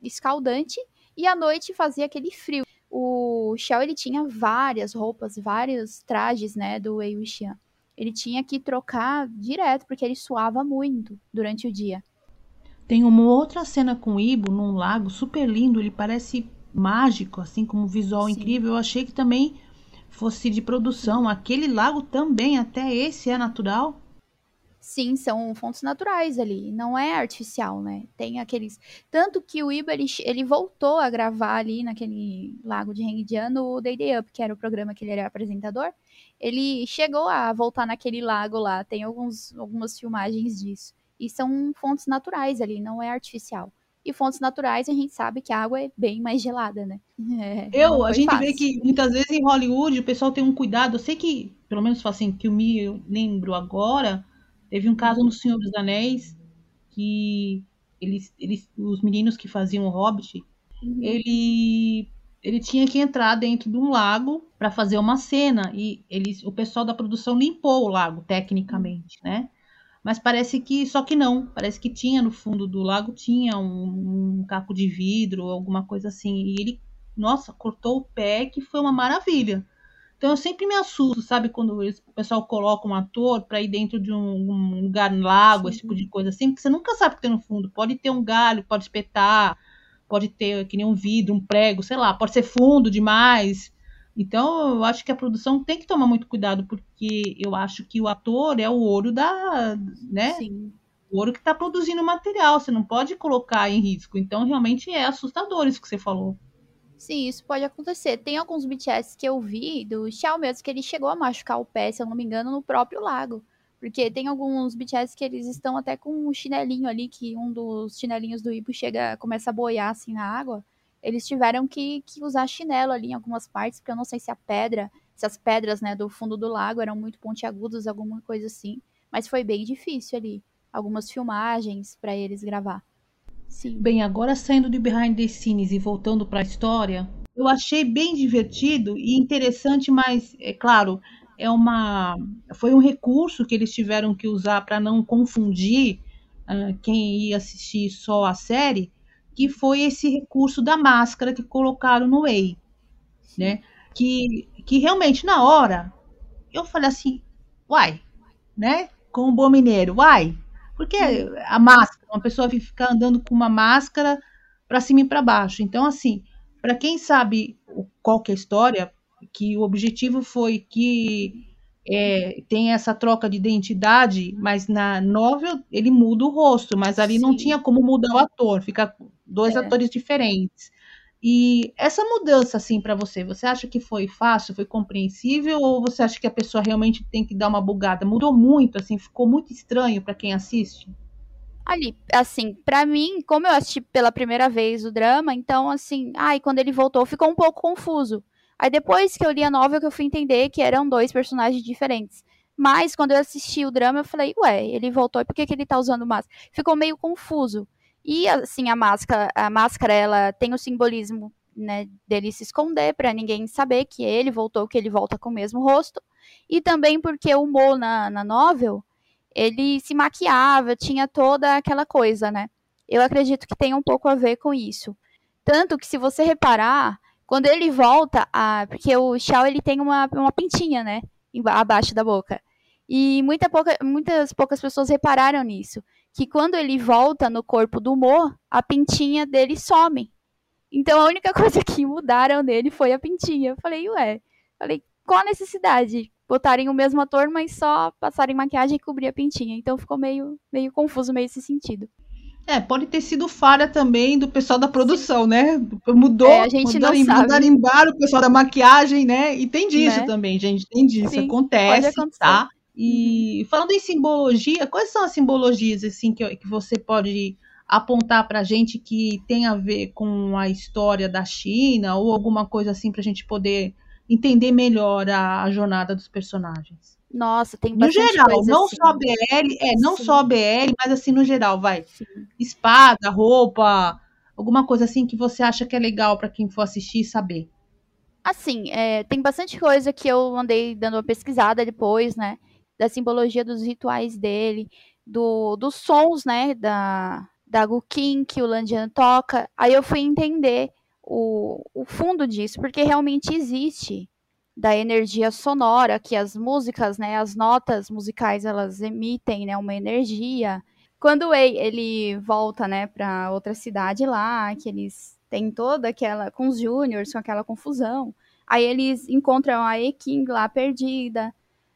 escaldante, e à noite fazia aquele frio. O Xiao ele tinha várias roupas, vários trajes, né, do Wei Wuxian ele tinha que trocar direto, porque ele suava muito durante o dia. Tem uma outra cena com o Ibo num lago super lindo, ele parece mágico, assim como um visual Sim. incrível. Eu achei que também fosse de produção. Aquele lago também, até esse é natural. Sim, são fontes naturais ali, não é artificial, né? Tem aqueles. Tanto que o Iba ele, ele voltou a gravar ali naquele lago de Hengjian no Day Day Up, que era o programa que ele era apresentador. Ele chegou a voltar naquele lago lá, tem alguns, algumas filmagens disso. E são fontes naturais ali, não é artificial. E fontes naturais a gente sabe que a água é bem mais gelada, né? É, [laughs] eu, a gente fácil. vê que muitas vezes em Hollywood o pessoal tem um cuidado. Eu sei que, pelo menos assim, que eu me lembro agora Teve um caso no Senhor dos Anéis que eles, eles, os meninos que faziam o Hobbit, uhum. ele, ele tinha que entrar dentro de um lago para fazer uma cena e eles, o pessoal da produção limpou o lago tecnicamente, né? Mas parece que só que não, parece que tinha no fundo do lago tinha um, um caco de vidro, alguma coisa assim. E ele, nossa, cortou o pé que foi uma maravilha. Então eu sempre me assusto, sabe, quando o pessoal coloca um ator para ir dentro de um, um lugar no lago, Sim. esse tipo de coisa assim, porque você nunca sabe o que tem no fundo. Pode ter um galho, pode espetar, pode ter que nem um vidro, um prego, sei lá, pode ser fundo demais. Então eu acho que a produção tem que tomar muito cuidado, porque eu acho que o ator é o ouro da, né? Sim. O ouro que está produzindo o material, você não pode colocar em risco. Então realmente é assustador isso que você falou. Sim, isso pode acontecer. Tem alguns BTS que eu vi do Xiao mesmo que ele chegou a machucar o pé, se eu não me engano, no próprio lago. Porque tem alguns BTS que eles estão até com um chinelinho ali, que um dos chinelinhos do Ibo chega, começa a boiar assim na água. Eles tiveram que, que usar chinelo ali em algumas partes, porque eu não sei se a pedra, se as pedras, né, do fundo do lago eram muito pontiagudas, alguma coisa assim. Mas foi bem difícil ali. Algumas filmagens para eles gravar. Sim. Bem, agora saindo de behind the scenes e voltando para a história, eu achei bem divertido e interessante, mas é claro, é uma foi um recurso que eles tiveram que usar para não confundir uh, quem ia assistir só a série, que foi esse recurso da máscara que colocaram no Way, né? Que, que realmente na hora eu falei assim, uai, né? Com o bom mineiro, uai, porque a máscara, uma pessoa ficar andando com uma máscara para cima e para baixo. Então, assim, para quem sabe qual que é a história, que o objetivo foi que é, tem essa troca de identidade, mas na novel ele muda o rosto, mas ali Sim. não tinha como mudar o ator, fica dois é. atores diferentes. E essa mudança, assim, para você, você acha que foi fácil, foi compreensível, ou você acha que a pessoa realmente tem que dar uma bugada? Mudou muito, assim, ficou muito estranho para quem assiste? Ali, assim, para mim, como eu assisti pela primeira vez o drama, então, assim, ai, quando ele voltou, ficou um pouco confuso. Aí depois que eu li a novela, que eu fui entender que eram dois personagens diferentes. Mas quando eu assisti o drama, eu falei, ué, ele voltou, por que, que ele tá usando máscara? Ficou meio confuso. E assim, a máscara, a máscara ela tem o simbolismo, né, dele se esconder para ninguém saber que ele voltou, que ele volta com o mesmo rosto. E também porque o Mo na, na novel, ele se maquiava, tinha toda aquela coisa, né? Eu acredito que tem um pouco a ver com isso. Tanto que se você reparar, quando ele volta, a, porque o Shao ele tem uma, uma pintinha, né, abaixo da boca. E muita pouca, muitas poucas pessoas repararam nisso que quando ele volta no corpo do Mo, a pintinha dele some. Então a única [laughs] coisa que mudaram nele foi a pintinha. Eu falei, ué, falei, qual a necessidade? Botarem o mesmo ator, mas só passarem maquiagem e cobrir a pintinha. Então ficou meio, meio confuso, meio esse sentido. É, pode ter sido falha também do pessoal da produção, né? Mudou, é, a gente mudaram, não embora o pessoal da maquiagem, né? E tem disso né? também, gente, tem disso, Sim, acontece, tá? E uhum. falando em simbologia, quais são as simbologias assim que, que você pode apontar para a gente que tem a ver com a história da China ou alguma coisa assim para a gente poder entender melhor a, a, jornada dos personagens? Nossa, tem bastante No geral, não assim. só BL, é, não Sim. só BL, mas assim no geral, vai. Sim. Espada, roupa, alguma coisa assim que você acha que é legal para quem for assistir e saber. Assim, é, tem bastante coisa que eu andei dando uma pesquisada depois, né? da simbologia dos rituais dele, do, dos sons, né, da, da Gukin que o Landian toca. Aí eu fui entender o, o fundo disso, porque realmente existe da energia sonora que as músicas, né, as notas musicais elas emitem, né, uma energia. Quando o Ei, ele volta, né, para outra cidade lá, que eles têm toda aquela com os júniors, com aquela confusão. Aí eles encontram a E-King lá perdida.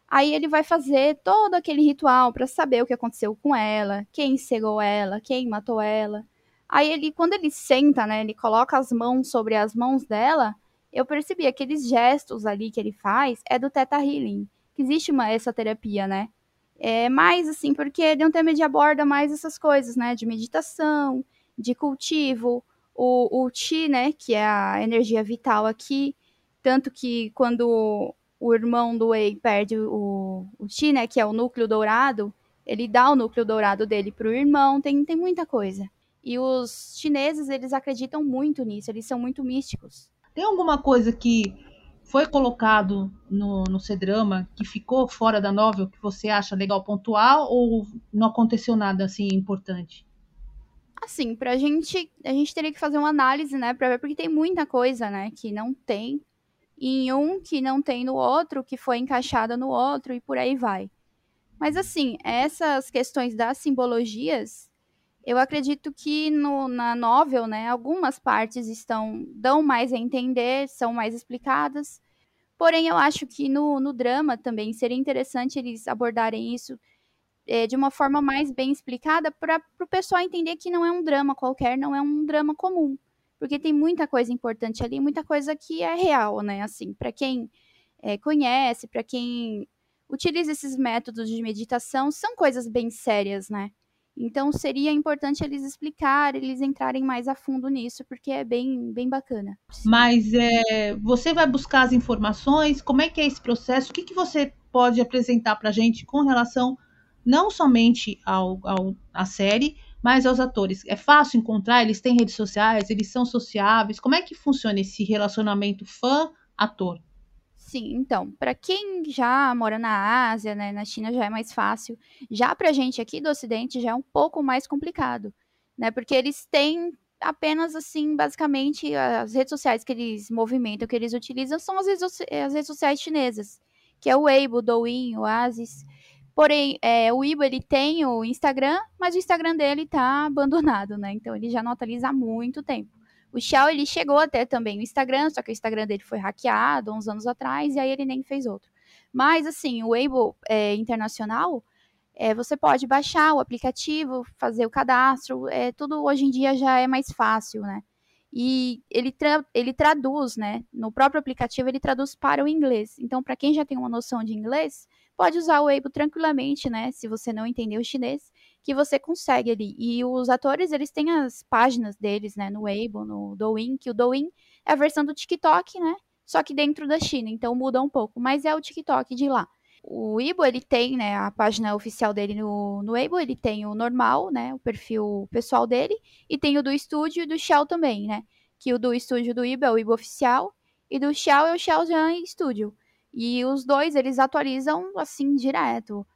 Aí ele vai fazer todo aquele ritual para saber o que aconteceu com ela, quem cegou ela, quem matou ela. Aí ele, quando ele senta, né, ele coloca as mãos sobre as mãos dela, eu percebi aqueles gestos ali que ele faz é do Theta Healing, que existe uma essa terapia, né? É mais assim, porque de um tema de aborda mais essas coisas, né, de meditação, de cultivo, o, o Chi, né, que é a energia vital aqui, tanto que quando o irmão do Wei perde o, o Chi, né, que é o núcleo dourado, ele dá o núcleo dourado dele pro irmão, tem, tem muita coisa. E os chineses, eles acreditam muito nisso, eles são muito místicos. Tem alguma coisa que foi colocado no, no C-Drama que ficou fora da novel que você acha legal pontuar ou não aconteceu nada assim importante? Assim, pra gente, a gente teria que fazer uma análise, né, pra ver, porque tem muita coisa, né, que não tem em um que não tem no outro, que foi encaixada no outro e por aí vai. Mas assim, essas questões das simbologias, eu acredito que no, na novel, né, algumas partes estão dão mais a entender, são mais explicadas. Porém, eu acho que no, no drama também seria interessante eles abordarem isso é, de uma forma mais bem explicada para o pessoal entender que não é um drama qualquer, não é um drama comum. Porque tem muita coisa importante ali, muita coisa que é real, né? Assim, para quem é, conhece, para quem utiliza esses métodos de meditação, são coisas bem sérias, né? Então seria importante eles explicarem, eles entrarem mais a fundo nisso, porque é bem, bem bacana. Mas é, você vai buscar as informações? Como é que é esse processo? O que, que você pode apresentar para a gente com relação não somente ao, ao, à série, mas aos atores? É fácil encontrar? Eles têm redes sociais? Eles são sociáveis? Como é que funciona esse relacionamento fã-ator? Sim, então, para quem já mora na Ásia, né, na China já é mais fácil. Já pra gente aqui do Ocidente já é um pouco mais complicado, né? Porque eles têm apenas assim, basicamente, as redes sociais que eles movimentam, que eles utilizam são as redes, as redes sociais chinesas, que é o Weibo, o Douyin, o Asis. Porém, é, o Weibo ele tem o Instagram, mas o Instagram dele tá abandonado, né? Então ele já não atualiza há muito tempo. O Xiao, ele chegou até também o Instagram, só que o Instagram dele foi hackeado uns anos atrás, e aí ele nem fez outro. Mas, assim, o Weibo é, internacional, é, você pode baixar o aplicativo, fazer o cadastro, é, tudo hoje em dia já é mais fácil, né? E ele, tra ele traduz, né? No próprio aplicativo, ele traduz para o inglês. Então, para quem já tem uma noção de inglês, pode usar o Weibo tranquilamente, né? Se você não entender o chinês, que você consegue ali. E os atores, eles têm as páginas deles, né, no Weibo, no Douyin, que o Douyin é a versão do TikTok, né, só que dentro da China, então muda um pouco, mas é o TikTok de lá. O Weibo, ele tem, né, a página oficial dele no, no Weibo, ele tem o normal, né, o perfil pessoal dele, e tem o do estúdio e do Xiao também, né, que o do estúdio do Weibo é o Weibo oficial, e do Xiao é o Xiaojian Studio. E os dois, eles atualizam, assim, direto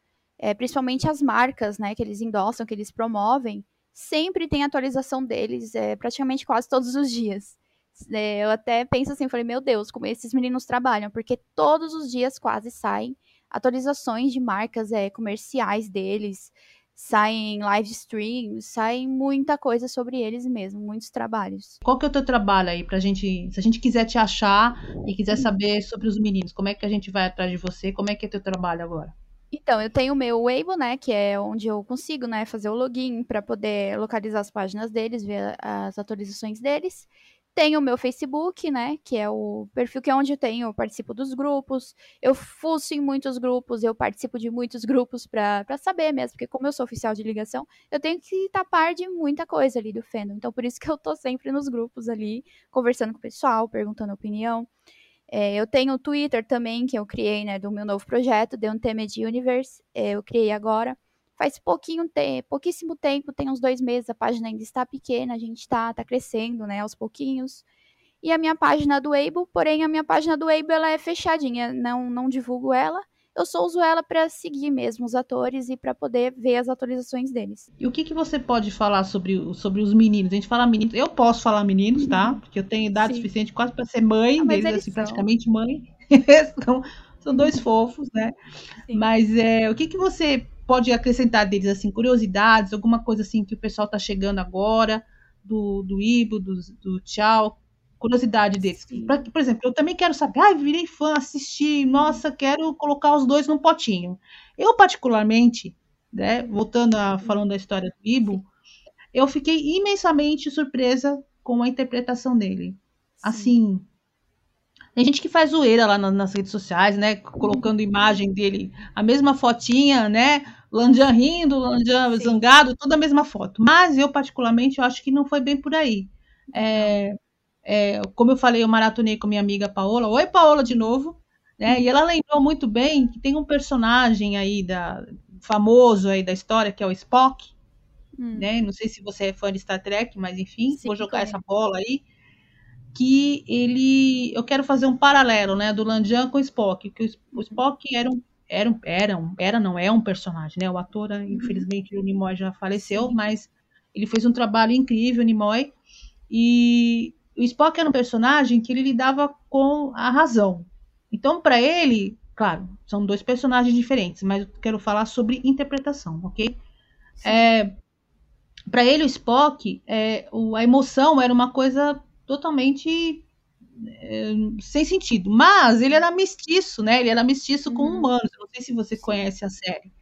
é, principalmente as marcas, né, que eles endossam, que eles promovem, sempre tem atualização deles, é, praticamente quase todos os dias. É, eu até penso assim, falei, meu Deus, como esses meninos trabalham, porque todos os dias quase saem atualizações de marcas é, comerciais deles, saem live streams, saem muita coisa sobre eles mesmo, muitos trabalhos. Qual que é o teu trabalho aí pra gente, se a gente quiser te achar e quiser saber sobre os meninos, como é que a gente vai atrás de você? Como é que é teu trabalho agora? Então, eu tenho o meu Weibo, né, que é onde eu consigo, né, fazer o login para poder localizar as páginas deles, ver as atualizações deles. Tenho o meu Facebook, né, que é o perfil que é onde eu tenho, eu participo dos grupos, eu fuço em muitos grupos, eu participo de muitos grupos para saber mesmo, porque como eu sou oficial de ligação, eu tenho que tapar de muita coisa ali do fandom. Então, por isso que eu tô sempre nos grupos ali, conversando com o pessoal, perguntando opinião. É, eu tenho o Twitter também, que eu criei, né, do meu novo projeto, The Untamed Universe, é, eu criei agora. Faz pouquinho tempo, pouquíssimo tempo, tem uns dois meses, a página ainda está pequena, a gente está tá crescendo, né, aos pouquinhos. E a minha página do Weibo, porém a minha página do Weibo ela é fechadinha, não, não divulgo ela, eu só uso ela para seguir mesmo os atores e para poder ver as atualizações deles. E o que, que você pode falar sobre, sobre os meninos? A gente fala meninos, eu posso falar meninos, tá? Uhum. Porque eu tenho idade Sim. suficiente quase para ser mãe ah, deles, assim, praticamente mãe. [laughs] são, são dois fofos, né? Sim. Mas é, o que, que você pode acrescentar deles, assim, curiosidades, alguma coisa assim que o pessoal tá chegando agora, do, do Ibo, do, do Tchau, curiosidade deles. Pra, por exemplo, eu também quero saber, ai, ah, virei fã, assisti, nossa, quero colocar os dois num potinho. Eu, particularmente, né, voltando a falando da história do Ibo, eu fiquei imensamente surpresa com a interpretação dele. Sim. Assim, tem gente que faz zoeira lá nas redes sociais, né? Colocando imagem dele, a mesma fotinha, né? Landian rindo, Landian zangado, toda a mesma foto. Mas eu, particularmente, eu acho que não foi bem por aí. É, é, como eu falei, eu maratonei com minha amiga Paola. Oi, Paola, de novo. Né? E ela lembrou muito bem que tem um personagem aí da, famoso aí da história, que é o Spock. Hum. Né? Não sei se você é fã de Star Trek, mas enfim, Sim, vou jogar essa bola aí. Que ele. Eu quero fazer um paralelo né, do Landian com o Spock. Que o, Spock era um. Era, um, era, um, era, não é um personagem, né? O ator, uhum. infelizmente, o Nimoy já faleceu, Sim. mas ele fez um trabalho incrível, o Nimoy. E o Spock era um personagem que ele lidava com a razão. Então, para ele, claro, são dois personagens diferentes, mas eu quero falar sobre interpretação, ok? É, para ele, o Spock, é, o, a emoção era uma coisa totalmente é, sem sentido. Mas ele era mestiço, né? Ele era mestiço uhum. com humanos. Não sei se você conhece a série.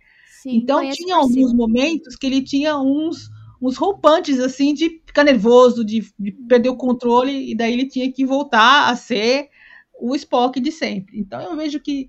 Sim, então tinha alguns momentos que ele tinha uns uns roupantes assim de ficar nervoso, de, de, perder o controle e daí ele tinha que voltar a ser o Spock de sempre. Então eu vejo que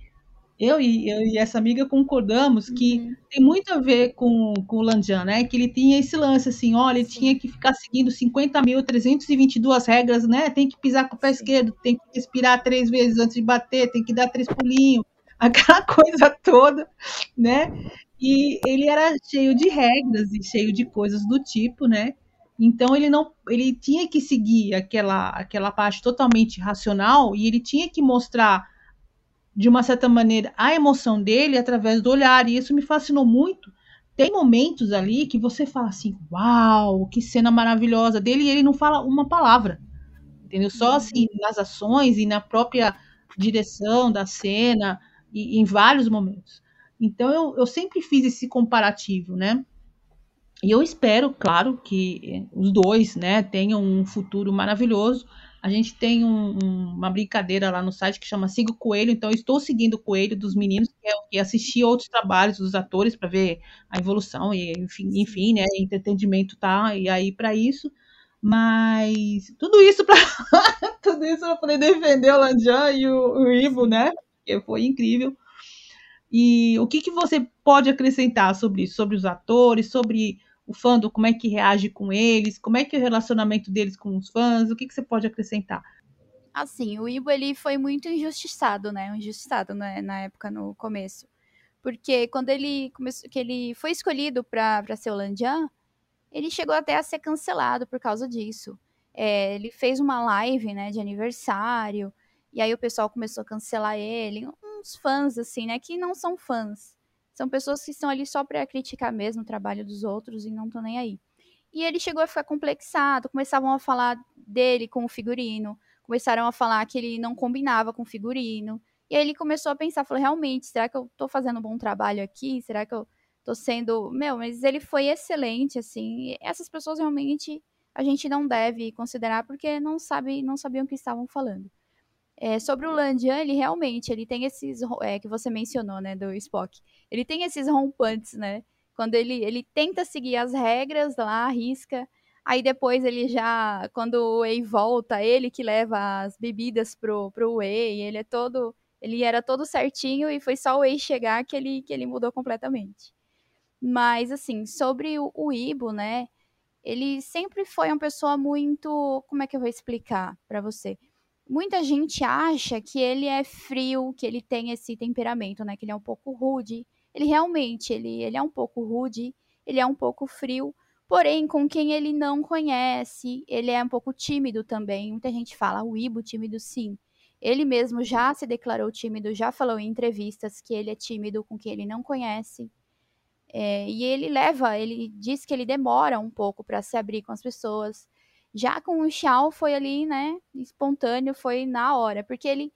eu e, eu e essa amiga concordamos que uhum. tem muito a ver com, com o Lanjan, né? Que ele tinha esse lance assim, olha, ele Sim. tinha que ficar seguindo 50.322 regras, né? Tem que pisar com o pé Sim. esquerdo, tem que respirar três vezes antes de bater, tem que dar três pulinhos, [laughs] aquela coisa toda, né? E ele era cheio de regras e cheio de coisas do tipo, né? Então ele não, ele tinha que seguir aquela aquela parte totalmente racional e ele tinha que mostrar de uma certa maneira a emoção dele através do olhar. E isso me fascinou muito. Tem momentos ali que você fala assim: "Uau, que cena maravilhosa dele" e ele não fala uma palavra. Entendeu? Só assim nas ações e na própria direção da cena e em vários momentos. Então eu, eu sempre fiz esse comparativo, né? E eu espero, claro, que os dois, né, tenham um futuro maravilhoso. A gente tem um, um, uma brincadeira lá no site que chama Siga o Coelho, então eu estou seguindo o Coelho dos meninos, que é que assistir outros trabalhos dos atores para ver a evolução e enfim, enfim, né, entretenimento tá e aí para isso. Mas tudo isso para [laughs] tudo isso para poder defender o Lanjan e o, o Ivo, né? Que foi incrível. E o que, que você pode acrescentar sobre isso, sobre os atores, sobre o fandom, como é que reage com eles, como é que é o relacionamento deles com os fãs, o que, que você pode acrescentar? Assim, o Ibo ele foi muito injustiçado, né? Injustiçado né? na época, no começo. Porque quando ele começou, que ele foi escolhido para ser o Landian, ele chegou até a ser cancelado por causa disso. É, ele fez uma live, né, de aniversário, e aí o pessoal começou a cancelar ele uns fãs, assim, né? Que não são fãs. São pessoas que estão ali só para criticar mesmo o trabalho dos outros e não estão nem aí. E ele chegou a ficar complexado, começavam a falar dele com o figurino, começaram a falar que ele não combinava com o figurino. E aí ele começou a pensar, falou, realmente, será que eu tô fazendo um bom trabalho aqui? Será que eu tô sendo... Meu, mas ele foi excelente, assim. essas pessoas realmente a gente não deve considerar porque não sabe, não sabiam o que estavam falando. É, sobre o Landian, ele realmente, ele tem esses, é, que você mencionou, né, do Spock. Ele tem esses rompantes, né? Quando ele, ele tenta seguir as regras lá, arrisca, aí depois ele já, quando o Wei volta, ele que leva as bebidas pro, pro Wei, ele é todo, ele era todo certinho e foi só o Wei chegar que ele, que ele mudou completamente. Mas, assim, sobre o, o Ibo, né, ele sempre foi uma pessoa muito, como é que eu vou explicar para você? Muita gente acha que ele é frio, que ele tem esse temperamento, né? Que ele é um pouco rude. Ele realmente, ele, ele é um pouco rude, ele é um pouco frio. Porém, com quem ele não conhece, ele é um pouco tímido também. Muita gente fala, o Ibo tímido sim. Ele mesmo já se declarou tímido, já falou em entrevistas que ele é tímido com quem ele não conhece. É, e ele leva, ele diz que ele demora um pouco para se abrir com as pessoas. Já com o Xiao foi ali, né, espontâneo, foi na hora, porque ele,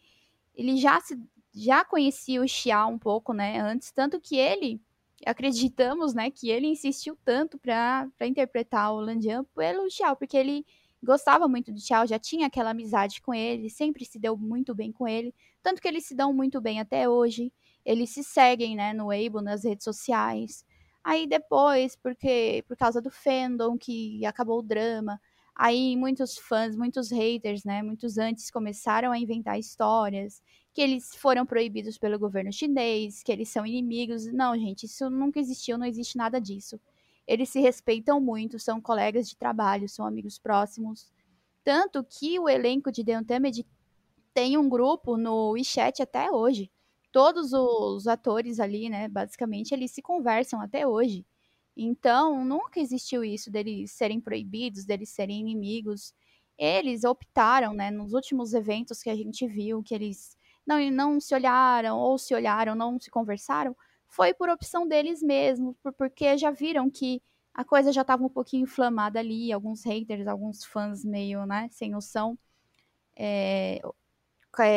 ele já se já conhecia o Xiao um pouco, né, antes, tanto que ele, acreditamos, né, que ele insistiu tanto para interpretar o Landian pelo Xiao, porque ele gostava muito do Xiao, já tinha aquela amizade com ele, sempre se deu muito bem com ele, tanto que eles se dão muito bem até hoje. Eles se seguem, né, no Weibo, nas redes sociais. Aí depois, porque por causa do fandom que acabou o drama, Aí muitos fãs, muitos haters, né, muitos antes começaram a inventar histórias que eles foram proibidos pelo governo chinês, que eles são inimigos. Não, gente, isso nunca existiu, não existe nada disso. Eles se respeitam muito, são colegas de trabalho, são amigos próximos. Tanto que o elenco de The Untamed tem um grupo no WeChat até hoje. Todos os atores ali, né, basicamente, eles se conversam até hoje. Então, nunca existiu isso deles serem proibidos, deles serem inimigos. Eles optaram, né, nos últimos eventos que a gente viu, que eles não, não se olharam, ou se olharam, não se conversaram, foi por opção deles mesmos, porque já viram que a coisa já estava um pouquinho inflamada ali, alguns haters, alguns fãs meio, né, sem noção, é,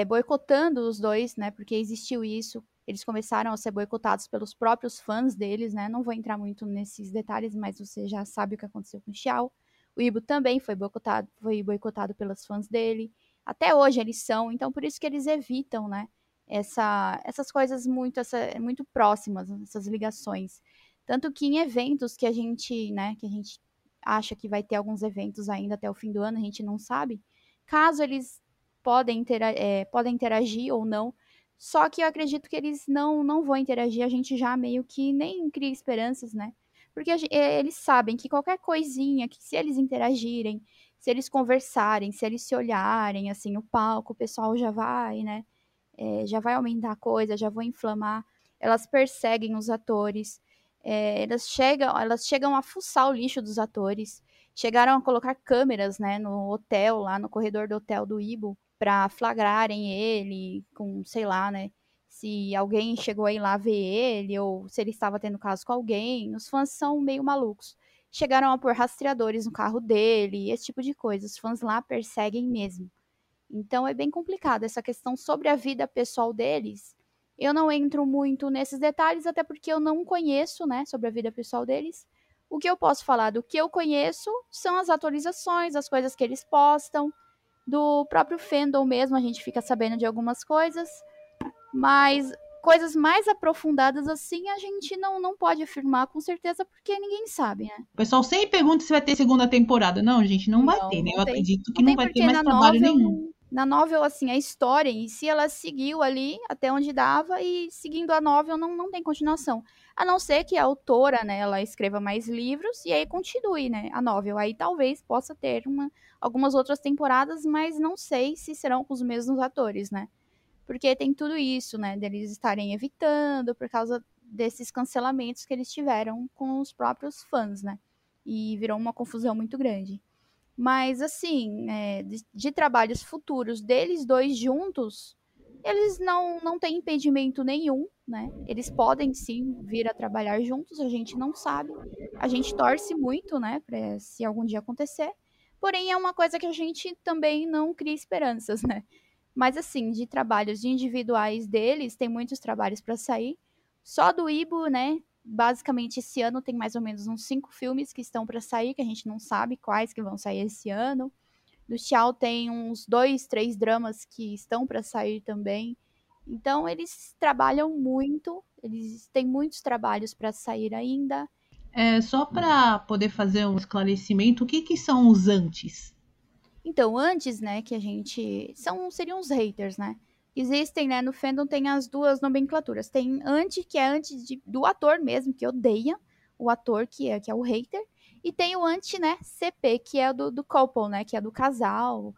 boicotando os dois, né, porque existiu isso, eles começaram a ser boicotados pelos próprios fãs deles, né, não vou entrar muito nesses detalhes, mas você já sabe o que aconteceu com o Xiao. O Ibo também foi boicotado, foi boicotado pelos fãs dele, até hoje eles são, então por isso que eles evitam, né, essa, essas coisas muito, essa, muito próximas, essas ligações. Tanto que em eventos que a gente, né, que a gente acha que vai ter alguns eventos ainda até o fim do ano, a gente não sabe. Caso eles podem, intera é, podem interagir ou não, só que eu acredito que eles não, não vão interagir, a gente já meio que nem cria esperanças, né? Porque gente, eles sabem que qualquer coisinha, que se eles interagirem, se eles conversarem, se eles se olharem, assim, o palco, o pessoal já vai, né? é, já vai aumentar a coisa, já vão inflamar. Elas perseguem os atores, é, elas, chegam, elas chegam a fuçar o lixo dos atores, chegaram a colocar câmeras né, no hotel, lá no corredor do hotel do Ibo, para flagrarem ele com, sei lá, né? Se alguém chegou aí lá ver ele, ou se ele estava tendo caso com alguém. Os fãs são meio malucos. Chegaram a pôr rastreadores no carro dele, esse tipo de coisa. Os fãs lá perseguem mesmo. Então é bem complicado essa questão sobre a vida pessoal deles. Eu não entro muito nesses detalhes, até porque eu não conheço, né, sobre a vida pessoal deles. O que eu posso falar do que eu conheço são as atualizações, as coisas que eles postam, do próprio fandom mesmo, a gente fica sabendo de algumas coisas, mas coisas mais aprofundadas assim a gente não, não pode afirmar com certeza porque ninguém sabe, né? O pessoal sempre pergunta se vai ter segunda temporada. Não, gente, não, não vai ter, né? Eu tem, acredito que não, não vai ter mais trabalho nenhum na novel, assim, a história em si, ela seguiu ali até onde dava e seguindo a novel não, não tem continuação. A não ser que a autora, né, ela escreva mais livros e aí continue, né, a novel. Aí talvez possa ter uma, algumas outras temporadas, mas não sei se serão os mesmos atores, né. Porque tem tudo isso, né, deles estarem evitando por causa desses cancelamentos que eles tiveram com os próprios fãs, né. E virou uma confusão muito grande. Mas, assim, é, de, de, trabalhos futuros deles dois juntos, eles não, não têm impedimento nenhum, né? Eles podem sim vir a trabalhar juntos, a gente não sabe. A gente torce muito, né, pra se algum dia acontecer. Porém, é uma coisa que a gente também não cria esperanças, né? Mas, assim, de trabalhos individuais deles, tem muitos trabalhos para sair. Só do Ibo, né, basicamente esse ano tem mais ou menos uns cinco filmes que estão para sair, que a gente não sabe quais que vão sair esse ano. Do Xiao tem uns dois, três dramas que estão para sair também. Então eles trabalham muito, eles têm muitos trabalhos para sair ainda. É, só para poder fazer um esclarecimento, o que, que são os antes? Então, antes, né, que a gente. São, seriam os haters, né? Existem, né? No fandom tem as duas nomenclaturas. Tem anti, que é antes de, do ator mesmo, que odeia o ator, que é, que é o hater. E tem o anti, né? CP, que é do, do couple, né? Que é do casal,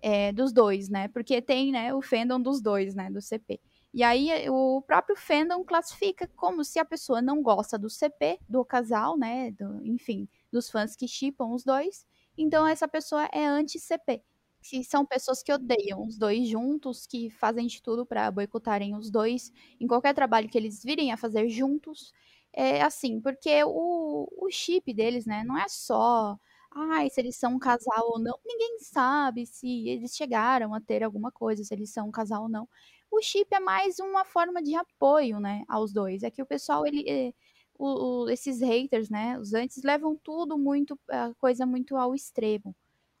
é, dos dois, né? Porque tem, né? O fandom dos dois, né? Do CP. E aí o próprio fandom classifica como se a pessoa não gosta do CP, do casal, né? Do, enfim, dos fãs que chipam os dois. Então essa pessoa é anti-CP que são pessoas que odeiam os dois juntos, que fazem de tudo para boicotarem os dois em qualquer trabalho que eles virem a fazer juntos. É assim, porque o, o chip deles, né, não é só ai, se eles são um casal ou não. Ninguém sabe se eles chegaram a ter alguma coisa, se eles são um casal ou não. O chip é mais uma forma de apoio, né, aos dois. É que o pessoal, ele, é, o, o, esses haters, né, os antes levam tudo muito, a coisa muito ao extremo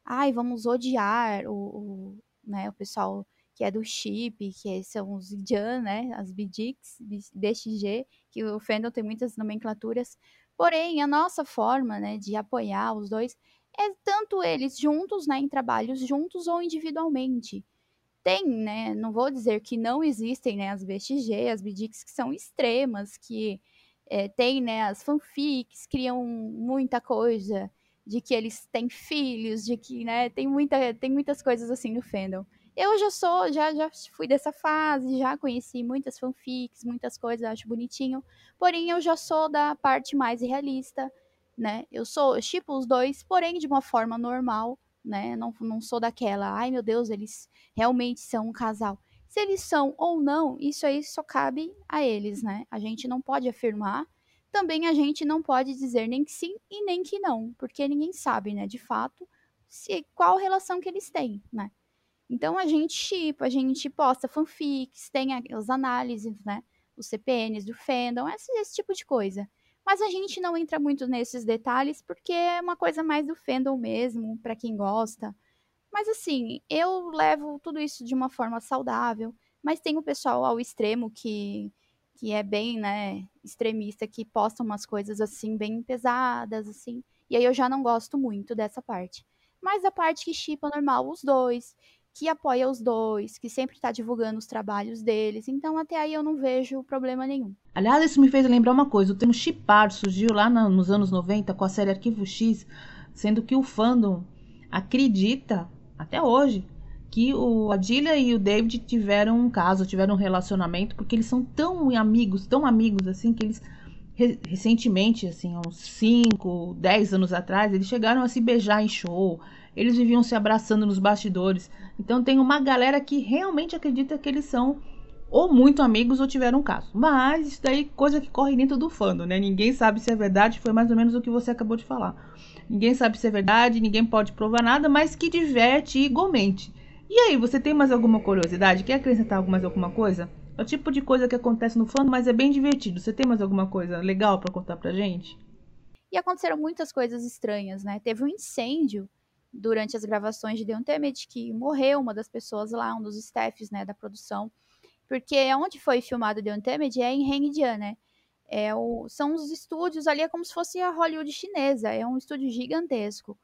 ai, vamos odiar o, o, né, o pessoal que é do chip, que são os Jan, né, as BDX, BXG, que o fandom tem muitas nomenclaturas. Porém, a nossa forma, né, de apoiar os dois é tanto eles juntos, né, em trabalhos juntos ou individualmente. Tem, né, não vou dizer que não existem, né, as BXG, as BDX que são extremas, que é, tem, né, as fanfics, criam muita coisa, de que eles têm filhos, de que, né, tem, muita, tem muitas coisas assim no fandom. Eu já sou, já, já fui dessa fase, já conheci muitas fanfics, muitas coisas, acho bonitinho. Porém, eu já sou da parte mais realista, né? Eu sou, tipo os dois, porém de uma forma normal, né? Não, não sou daquela, ai meu Deus, eles realmente são um casal. Se eles são ou não, isso aí só cabe a eles, né? A gente não pode afirmar, também a gente não pode dizer nem que sim e nem que não, porque ninguém sabe, né, de fato, se qual relação que eles têm, né? Então a gente chipa, a gente posta fanfics, tem as análises, né? Os CPNs do fandom, esse, esse tipo de coisa. Mas a gente não entra muito nesses detalhes porque é uma coisa mais do fandom mesmo, para quem gosta. Mas assim, eu levo tudo isso de uma forma saudável, mas tem o pessoal ao extremo que que é bem, né, extremista, que posta umas coisas assim bem pesadas assim. E aí eu já não gosto muito dessa parte. Mas a parte que chipa normal os dois, que apoia os dois, que sempre está divulgando os trabalhos deles. Então, até aí eu não vejo problema nenhum. Aliás, isso me fez lembrar uma coisa: o termo chipar surgiu lá nos anos 90 com a série Arquivo X, sendo que o fandom acredita, até hoje, que o Adilha e o David tiveram um caso, tiveram um relacionamento, porque eles são tão amigos, tão amigos assim, que eles recentemente, assim, uns 5, 10 anos atrás, eles chegaram a se beijar em show, eles viviam se abraçando nos bastidores. Então tem uma galera que realmente acredita que eles são ou muito amigos ou tiveram um caso. Mas isso daí coisa que corre dentro do fandom, né? Ninguém sabe se é verdade, foi mais ou menos o que você acabou de falar. Ninguém sabe se é verdade, ninguém pode provar nada, mas que diverte igualmente. E aí, você tem mais alguma curiosidade? Quer acrescentar mais alguma coisa? É o tipo de coisa que acontece no fandom, mas é bem divertido. Você tem mais alguma coisa legal para contar pra gente? E aconteceram muitas coisas estranhas, né? Teve um incêndio durante as gravações de The Untamed, que morreu uma das pessoas lá, um dos staffs, né, da produção. Porque onde foi filmado The Untamed é em Hengdian, né? É o, são os estúdios ali, é como se fosse a Hollywood chinesa, é um estúdio gigantesco.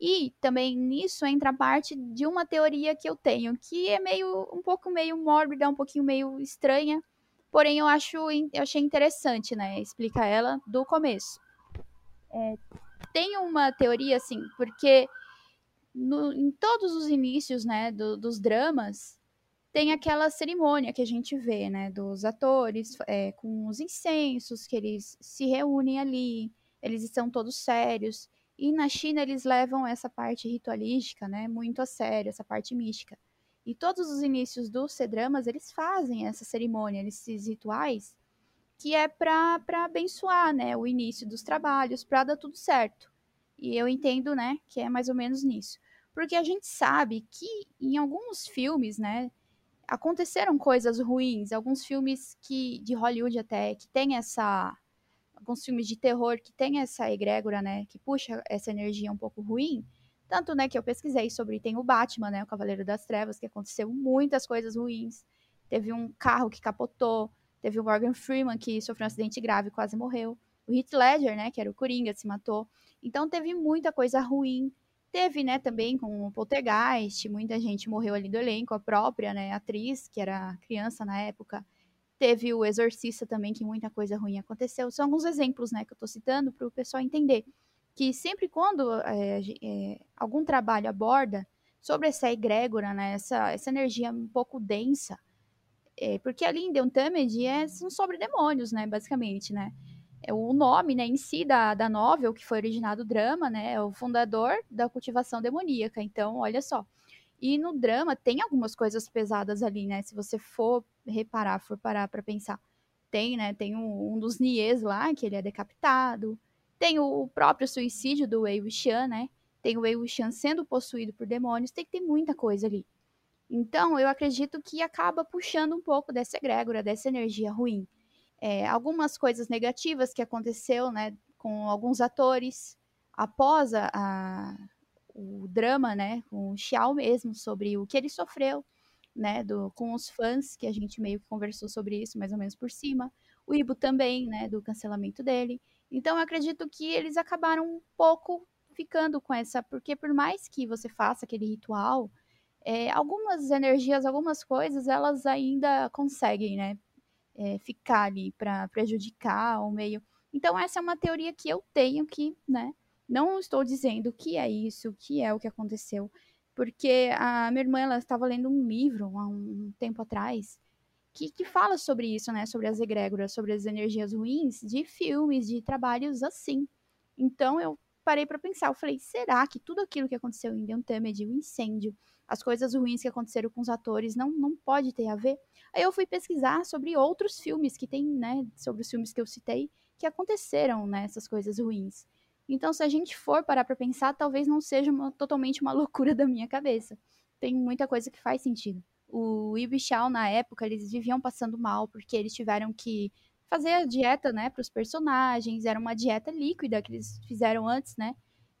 E também nisso entra parte de uma teoria que eu tenho, que é meio um pouco meio mórbida, um pouquinho meio estranha, porém eu acho eu achei interessante, né, explicar ela do começo. É, tem uma teoria assim, porque no, em todos os inícios, né, do, dos dramas, tem aquela cerimônia que a gente vê, né, dos atores é, com os incensos, que eles se reúnem ali, eles estão todos sérios. E na China eles levam essa parte ritualística, né, muito a sério, essa parte mística. E todos os inícios dos C-dramas, eles fazem essa cerimônia, esses rituais, que é para abençoar, né, o início dos trabalhos, para dar tudo certo. E eu entendo, né, que é mais ou menos nisso. Porque a gente sabe que em alguns filmes, né, aconteceram coisas ruins, alguns filmes que de Hollywood até que tem essa alguns filmes de terror que tem essa egrégora, né, que puxa essa energia um pouco ruim. Tanto, né, que eu pesquisei sobre tem o Batman, né, o Cavaleiro das Trevas, que aconteceu muitas coisas ruins. Teve um carro que capotou, teve o Morgan Freeman que sofreu um acidente grave e quase morreu. O Heath Ledger, né, que era o Coringa, se matou. Então teve muita coisa ruim Teve, né, também com o Poltergeist, muita gente morreu ali do elenco, a própria, né, atriz, que era criança na época. Teve o Exorcista também, que muita coisa ruim aconteceu. São alguns exemplos, né, que eu tô citando para o pessoal entender que sempre quando é, é, algum trabalho aborda sobre essa egrégora, né, essa, essa energia um pouco densa, é, porque ali em The Untamed é, são sobre demônios, né, basicamente, né, o nome né, em si da, da novel, que foi originado o drama, né? É o fundador da cultivação demoníaca. Então, olha só. E no drama tem algumas coisas pesadas ali, né? Se você for reparar, for parar para pensar. Tem, né? Tem um, um, dos Nies lá, que ele é decapitado. Tem o próprio suicídio do Wei Wuxian, né? Tem o Wei Wuxian sendo possuído por demônios. Tem que ter muita coisa ali. Então, eu acredito que acaba puxando um pouco dessa egrégora, dessa energia ruim é, algumas coisas negativas que aconteceu, né, com alguns atores após a, a, o drama, né, com o Xiao mesmo, sobre o que ele sofreu, né, do, com os fãs, que a gente meio que conversou sobre isso, mais ou menos por cima. O Ibo também, né, do cancelamento dele. Então, eu acredito que eles acabaram um pouco ficando com essa, porque por mais que você faça aquele ritual, é, algumas energias, algumas coisas, elas ainda conseguem, né, é, ficar ali para prejudicar o meio. Então, essa é uma teoria que eu tenho que, né? Não estou dizendo que é isso, que é o que aconteceu, porque a minha irmã ela estava lendo um livro há um tempo atrás que, que fala sobre isso, né? Sobre as egrégoras, sobre as energias ruins de filmes, de trabalhos assim. Então eu parei para pensar, eu falei, será que tudo aquilo que aconteceu em Untamed, o incêndio, as coisas ruins que aconteceram com os atores não, não pode ter a ver? Aí eu fui pesquisar sobre outros filmes que tem, né, sobre os filmes que eu citei, que aconteceram, né, essas coisas ruins. Então, se a gente for parar para pensar, talvez não seja uma, totalmente uma [laughs] loucura da minha cabeça. Tem muita coisa que faz sentido. O Ibi Shaw, na época, eles viviam passando mal porque eles tiveram que fazer a dieta, né, para os personagens. Era uma dieta líquida que eles fizeram antes, né?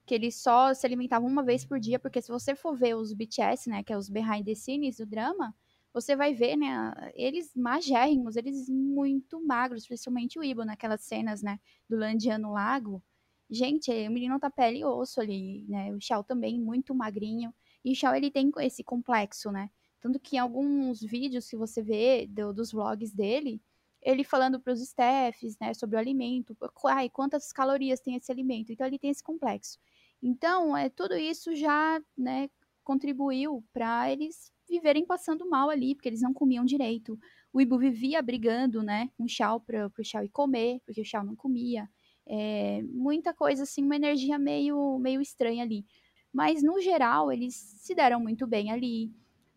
Que eles só se alimentavam uma vez por dia, porque se você for ver os BTS, né, que é os behind the scenes do drama, você vai ver, né, eles magérrimos, eles muito magros, principalmente o Ibo, naquelas cenas, né, do Landia no lago. Gente, o menino tá pele e osso ali, né? O Shao também muito magrinho. E o Shao, ele tem esse complexo, né? Tanto que em alguns vídeos que você vê do, dos vlogs dele, ele falando para os staffs, né, sobre o alimento, ai, quantas calorias tem esse alimento. Então ele tem esse complexo. Então, é tudo isso já, né, contribuiu para eles viverem passando mal ali, porque eles não comiam direito. O Ibu vivia brigando, né, com o Shao para o Shao ir comer, porque o Shao não comia. É, muita coisa assim, uma energia meio, meio estranha ali. Mas no geral, eles se deram muito bem ali.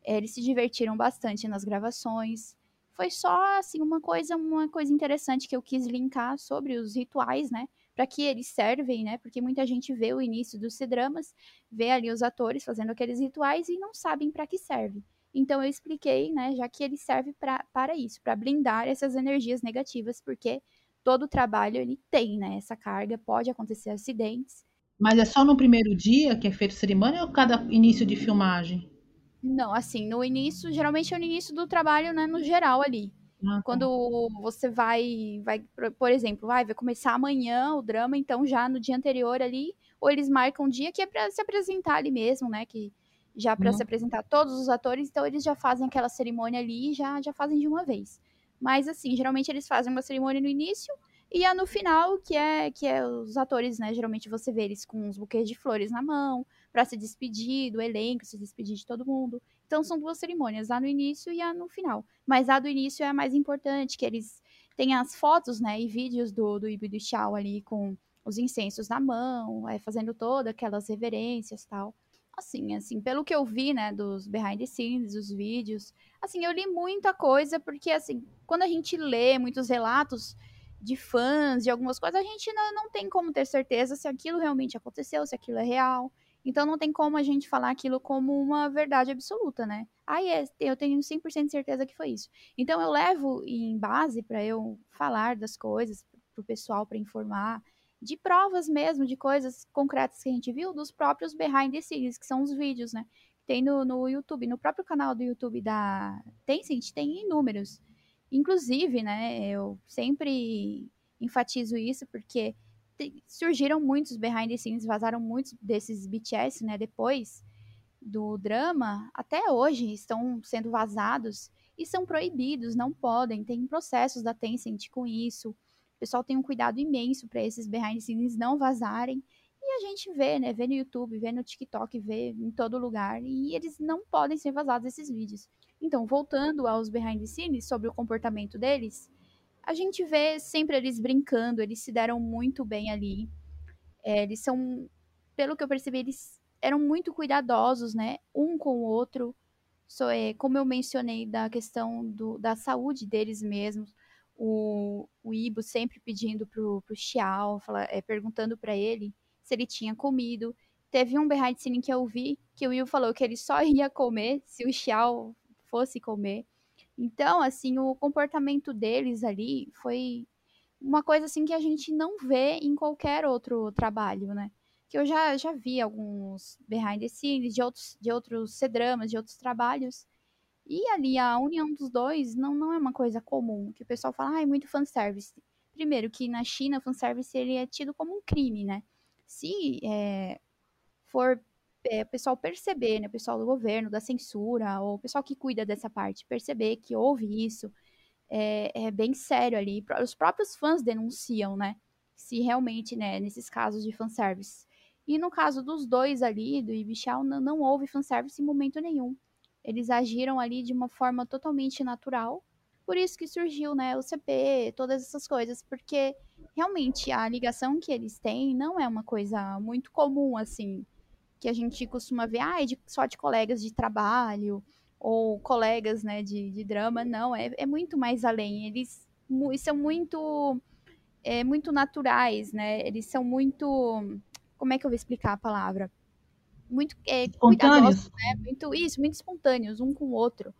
É, eles se divertiram bastante nas gravações. Foi só assim uma coisa, uma coisa interessante que eu quis linkar sobre os rituais, né? Para que eles servem, né? Porque muita gente vê o início dos C-dramas, vê ali os atores fazendo aqueles rituais e não sabem para que serve. Então eu expliquei, né, já que ele serve pra, para isso, para blindar essas energias negativas, porque todo o trabalho ele tem, né, essa carga, pode acontecer acidentes. Mas é só no primeiro dia que é feito cerimônia ou cada início de filmagem? Não, assim, no início, geralmente é no início do trabalho, né, no geral ali. Ah, tá. Quando você vai, vai, por exemplo, vai, vai começar amanhã o drama, então já no dia anterior ali, ou eles marcam um dia que é para se apresentar ali mesmo, né, que já para uhum. se apresentar todos os atores, então eles já fazem aquela cerimônia ali e já já fazem de uma vez. Mas assim, geralmente eles fazem uma cerimônia no início e a no final, que é que é os atores, né, geralmente você vê eles com uns buquês de flores na mão para se despedir do elenco, se despedir de todo mundo. Então são duas cerimônias, a no início e a no final. Mas a do início é a mais importante, que eles têm as fotos, né, e vídeos do do Ibi do Xiao ali com os incensos na mão, é, fazendo todas aquelas reverências tal assim, assim, pelo que eu vi, né, dos behind the scenes, dos vídeos, assim, eu li muita coisa, porque, assim, quando a gente lê muitos relatos de fãs, de algumas coisas, a gente não, não tem como ter certeza se aquilo realmente aconteceu, se aquilo é real. Então não tem como a gente falar aquilo como uma verdade absoluta, né? Ah, é, eu tenho 100% de certeza que foi isso. Então eu levo em base para eu falar das coisas pro pessoal para informar de provas mesmo, de coisas concretas que a gente viu, dos próprios behind the scenes, que são os vídeos, né? Tem no, no YouTube, no próprio canal do YouTube da Tencent, tem inúmeros. Inclusive, né, eu sempre enfatizo isso porque surgiram muitos behind the scenes, vazaram muitos desses BTS, né, depois do drama, até hoje estão sendo vazados e são proibidos, não podem, tem processos da Tencent com isso. O pessoal tem um cuidado imenso para esses behind the scenes não vazarem. E a gente vê, né? Vê no YouTube, vê no TikTok, vê em todo lugar. E eles não podem ser vazados esses vídeos. Então, voltando aos behind the scenes, sobre o comportamento deles, a gente vê sempre eles brincando, eles se deram muito bem ali. É, eles são, pelo que eu percebi, eles eram muito cuidadosos, né? Um com o outro. So, é, como eu mencionei da questão do, da saúde deles mesmos o, o Ibo sempre pedindo pro, pro Xiao, fala, é, perguntando para ele se ele tinha comido. Teve um behind scene que eu vi que o Will falou que ele só [laughs] ia comer se o Xiao fosse comer. Então, assim, o comportamento deles ali foi uma coisa assim que a gente não vê em qualquer outro trabalho, né? Que eu já, já vi alguns behind the scenes de outros, de outros C-dramas, de outros trabalhos, e ali a união dos dois não, não é uma coisa comum, que o pessoal fala, ah, é muito fanservice. Primeiro, que na China, fanservice ele é tido como um crime, né? Se é, for é, o pessoal perceber, né, o pessoal do governo, da censura, ou o pessoal que cuida dessa parte, perceber que houve isso, é, é bem sério ali. Os próprios fãs denunciam, né? Se realmente, né, nesses casos de fanservice. E no caso dos dois ali, do Ibichal, não, não houve fanservice em momento nenhum. Eles agiram ali de uma forma totalmente natural. Por isso que surgiu, né, o CP, todas essas coisas, porque realmente a ligação que eles têm não é uma coisa muito comum, assim, que a gente costuma ver, ah, é de, só de colegas de trabalho, ou colegas, né, de, de drama, não, é, é muito mais além. Eles são muito é, muito naturais, né? Eles são muito. Como é que eu vou explicar a palavra? Muito é, cuidadosos, né? Muito, isso, muito espontâneos, um com o outro.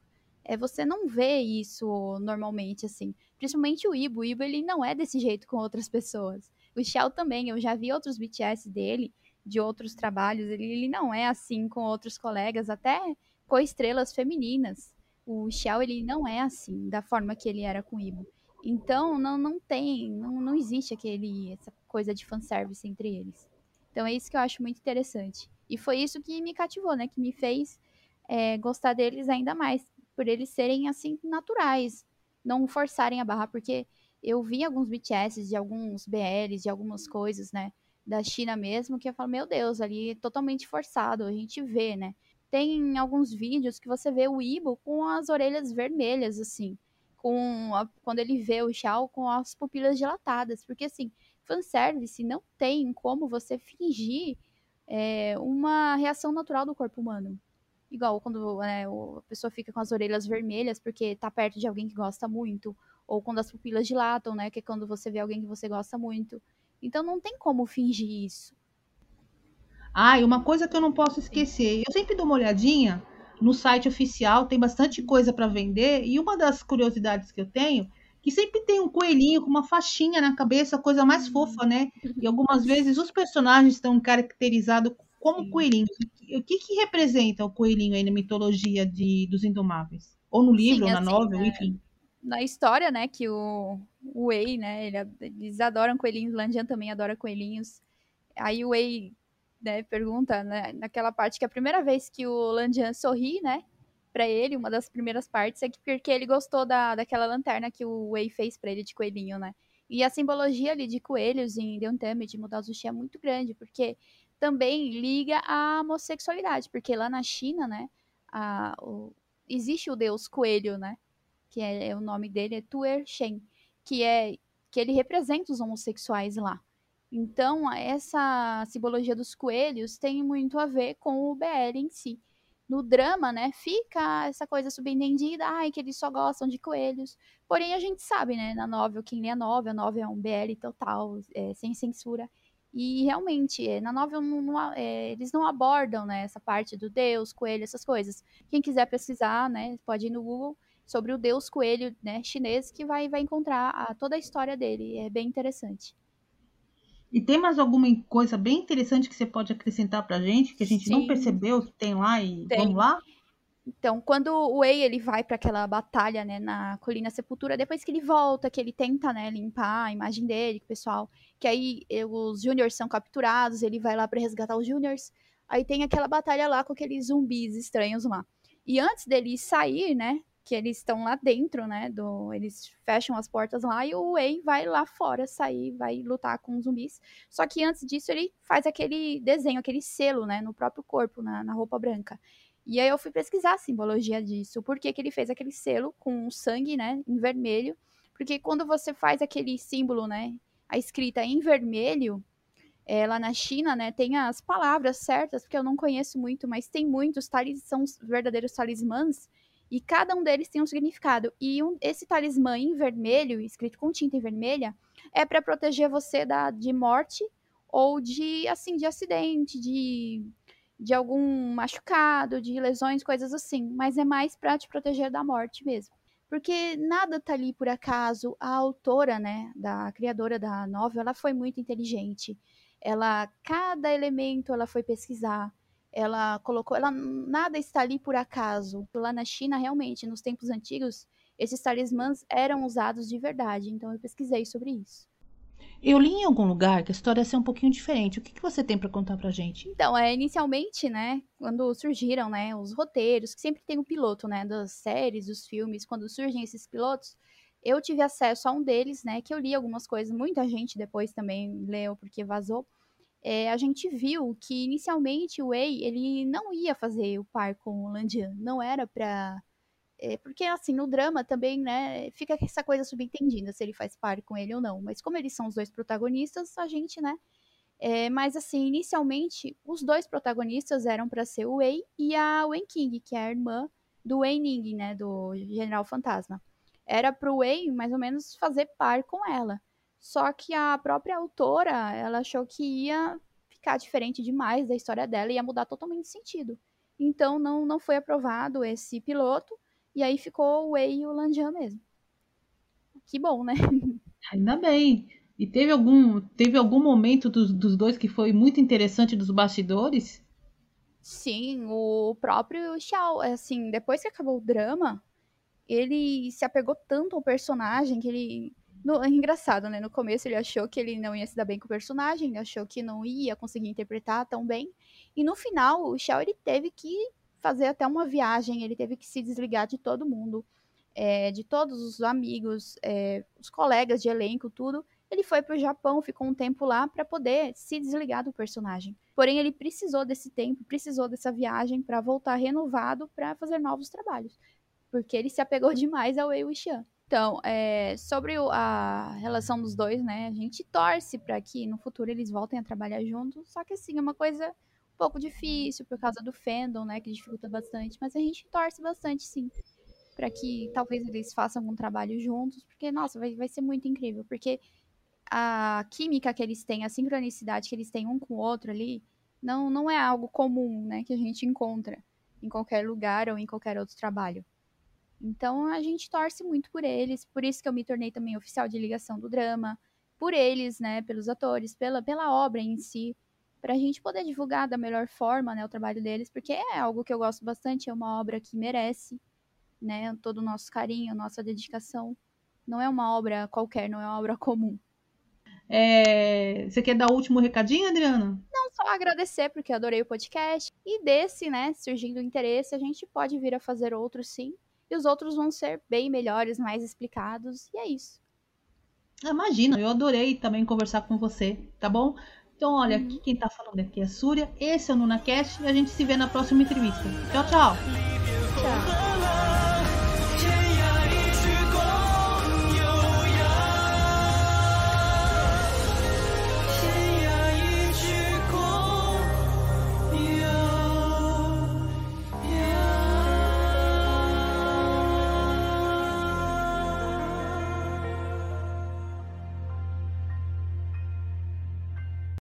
É, você não vê isso normalmente, assim. Principalmente o Ibo. O Ibo, ele não é desse jeito com outras pessoas. O Shell também, eu já vi outros BTS dele, de outros trabalhos, ele, ele não é assim com outros colegas, até com estrelas femininas. O Shell, ele não é assim, da forma que ele era com o Ibo. Então, não, não tem, não, não existe aquele, essa coisa de fanservice entre eles. Então, é isso que eu acho muito interessante. E foi isso que me cativou, né? Que me fez é, gostar deles ainda mais. Por eles serem, assim, naturais. Não forçarem a barra, porque eu vi alguns BTS de alguns BLs, de algumas coisas, né? Da China mesmo, que eu falo, meu Deus, ali totalmente forçado. A gente vê, né? Tem alguns vídeos que você vê o Ibo com as orelhas vermelhas, assim com a, quando ele vê o Shao com as pupilas dilatadas. Porque, assim, fanservice não tem como você fingir é, uma reação natural do corpo humano. Igual quando né, a pessoa fica com as orelhas vermelhas porque tá perto de alguém que gosta muito. Ou quando as pupilas dilatam, né? Que é quando você vê alguém que você gosta muito. Então não tem como fingir isso. Ah, e uma coisa que eu não posso esquecer. Eu sempre dou uma olhadinha no site oficial, tem bastante coisa para vender. E uma das curiosidades que eu tenho, que sempre tem um coelhinho com uma faixinha na cabeça, coisa mais fofa, né? E algumas [laughs] vezes os personagens estão caracterizados como coelhinhos. O que, que representa o coelhinho aí na mitologia de, dos Indomáveis? Ou no livro, Sim, ou na assim, novel, é... enfim na história, né, que o, o Wei, né, ele, eles adoram coelhinhos, Landian também adora coelhinhos. Aí o Wei né, pergunta, né, naquela parte que a primeira vez que o Landian sorri, né, para ele, uma das primeiras partes, é que porque ele gostou da, daquela lanterna que o Wei fez para ele de coelhinho, né. E a simbologia ali de coelhos em mudar o sushi, é muito grande, porque também liga à homossexualidade, porque lá na China, né, a, o, existe o deus coelho, né, que é, o nome dele é Tuer Shen, que é que ele representa os homossexuais lá. Então, essa simbologia dos coelhos tem muito a ver com o BL em si. No drama, né, fica essa coisa subentendida, ai, que eles só gostam de coelhos. Porém, a gente sabe, né, na novel, quem lê a novel, a novel é um BL total, é, sem censura. E realmente, é, na novel não, não, é, eles não abordam né, essa parte do Deus, coelho, essas coisas. Quem quiser pesquisar, né, pode ir no Google sobre o Deus coelho né, chinês que vai, vai encontrar a, toda a história dele. É bem interessante. E tem mais alguma coisa bem interessante que você pode acrescentar pra gente, que a gente Sim. não percebeu que tem lá e tem. vamos lá? Então, quando o Wei ele vai para aquela batalha, né, na Colina Sepultura, depois que ele volta, que ele tenta, né, limpar a imagem dele, o pessoal, que aí eh, os Juniors são capturados, ele vai lá para resgatar os Juniors. Aí tem aquela batalha lá com aqueles zumbis estranhos lá. E antes dele sair, né, que eles estão lá dentro, né? Do, eles fecham as portas lá e o Wei vai lá fora sair, vai lutar com os zumbis. Só que antes disso ele faz aquele desenho, aquele selo, né? No próprio corpo, na, na roupa branca. E aí eu fui pesquisar a simbologia disso. Por que, ele fez aquele selo com sangue, né? Em vermelho. Porque quando você faz aquele símbolo, né? A escrita em vermelho, é, lá na China, né, tem as palavras certas, porque eu não conheço muito, mas tem muitos, talis, são verdadeiros talismãs, e cada um deles tem um significado. E um, esse talismã em vermelho, escrito com tinta em vermelha, é para proteger você da, de morte ou de, assim, de acidente, de, de algum machucado, de lesões, coisas assim. Mas é mais para te proteger da morte mesmo. Porque nada tá ali por acaso. A autora, né, da criadora da novela, ela foi muito inteligente. Ela, cada elemento ela foi pesquisar ela colocou, ela nada está ali por acaso. Lá na China, realmente, nos tempos antigos, esses talismãs eram usados de verdade. Então eu pesquisei sobre isso. Eu li em algum lugar que a história ia ser um pouquinho diferente. O que, que você tem para contar pra gente? Então, é, inicialmente, né, quando surgiram, né, os roteiros, que sempre tem um piloto, né, das séries, dos filmes, quando surgem esses pilotos, eu tive acesso a um deles, né, que eu li algumas coisas, muita gente depois também leu porque vazou é, a gente viu que inicialmente o Wei ele não ia fazer o par com o Landian, não era pra. É, porque assim, no drama também, né, fica essa coisa subentendida se ele faz par com ele ou não. Mas como eles são os dois protagonistas, a gente, né. É, mas assim, inicialmente, os dois protagonistas eram para ser o Wei e a Wen King, que é a irmã do Wei Ning, né, do General Fantasma. Era pro Wei, mais ou menos, fazer par com ela. Só que a própria autora, ela achou que ia ficar diferente demais da história dela e ia mudar totalmente de sentido. Então não, não foi aprovado esse piloto e aí ficou o Wei e o Lanjian mesmo. Que bom, né? [laughs] Ainda bem. E teve algum, teve algum momento dos, dos dois que foi muito interessante dos bastidores? Sim, o próprio Xiao, assim, depois que acabou o drama, ele se apegou tanto ao personagem que ele. No, é engraçado, né? No começo ele achou que ele não ia se dar bem com o personagem, ele achou que não ia conseguir interpretar tão bem. E no final, o Xiao ele teve que fazer até uma viagem, ele teve que se desligar de todo mundo, é, de todos os amigos, é, os colegas de elenco, tudo. Ele foi para o Japão, ficou um tempo lá para poder se desligar do personagem. Porém, ele precisou desse tempo, precisou dessa viagem para voltar renovado para fazer novos trabalhos porque ele se apegou [laughs] demais ao Wei Wuxian. Então, é, sobre a relação dos dois, né? A gente torce para que no futuro eles voltem a trabalhar juntos. Só que assim, é uma coisa um pouco difícil por causa do fandom, né? Que dificulta bastante. Mas a gente torce bastante, sim. para que talvez eles façam algum trabalho juntos. Porque, nossa, vai, vai ser muito incrível. Porque a química que eles têm, a sincronicidade que eles têm um com o outro ali, não, não é algo comum, né? Que a gente encontra em qualquer lugar ou em qualquer outro trabalho. Então a gente torce muito por eles, por isso que eu me tornei também oficial de ligação do drama, por eles, né, pelos atores, pela, pela obra em si, para a gente poder divulgar da melhor forma, né, o trabalho deles, porque é algo que eu gosto bastante, é uma obra que merece, né, todo o nosso carinho, nossa dedicação. Não é uma obra qualquer, não é uma obra [laughs] comum. É... Você quer dar o último recadinho, Adriana? Não, só agradecer, porque adorei o podcast. E desse, né, surgindo o interesse, a gente pode vir a fazer outro sim e os outros vão ser bem melhores, mais explicados, e é isso. Ah, imagina, eu adorei também conversar com você, tá bom? Então, olha, uhum. aqui quem tá falando aqui é a Súria, esse é o NunaCast e a gente se vê na próxima entrevista. Tchau, tchau! Tchau!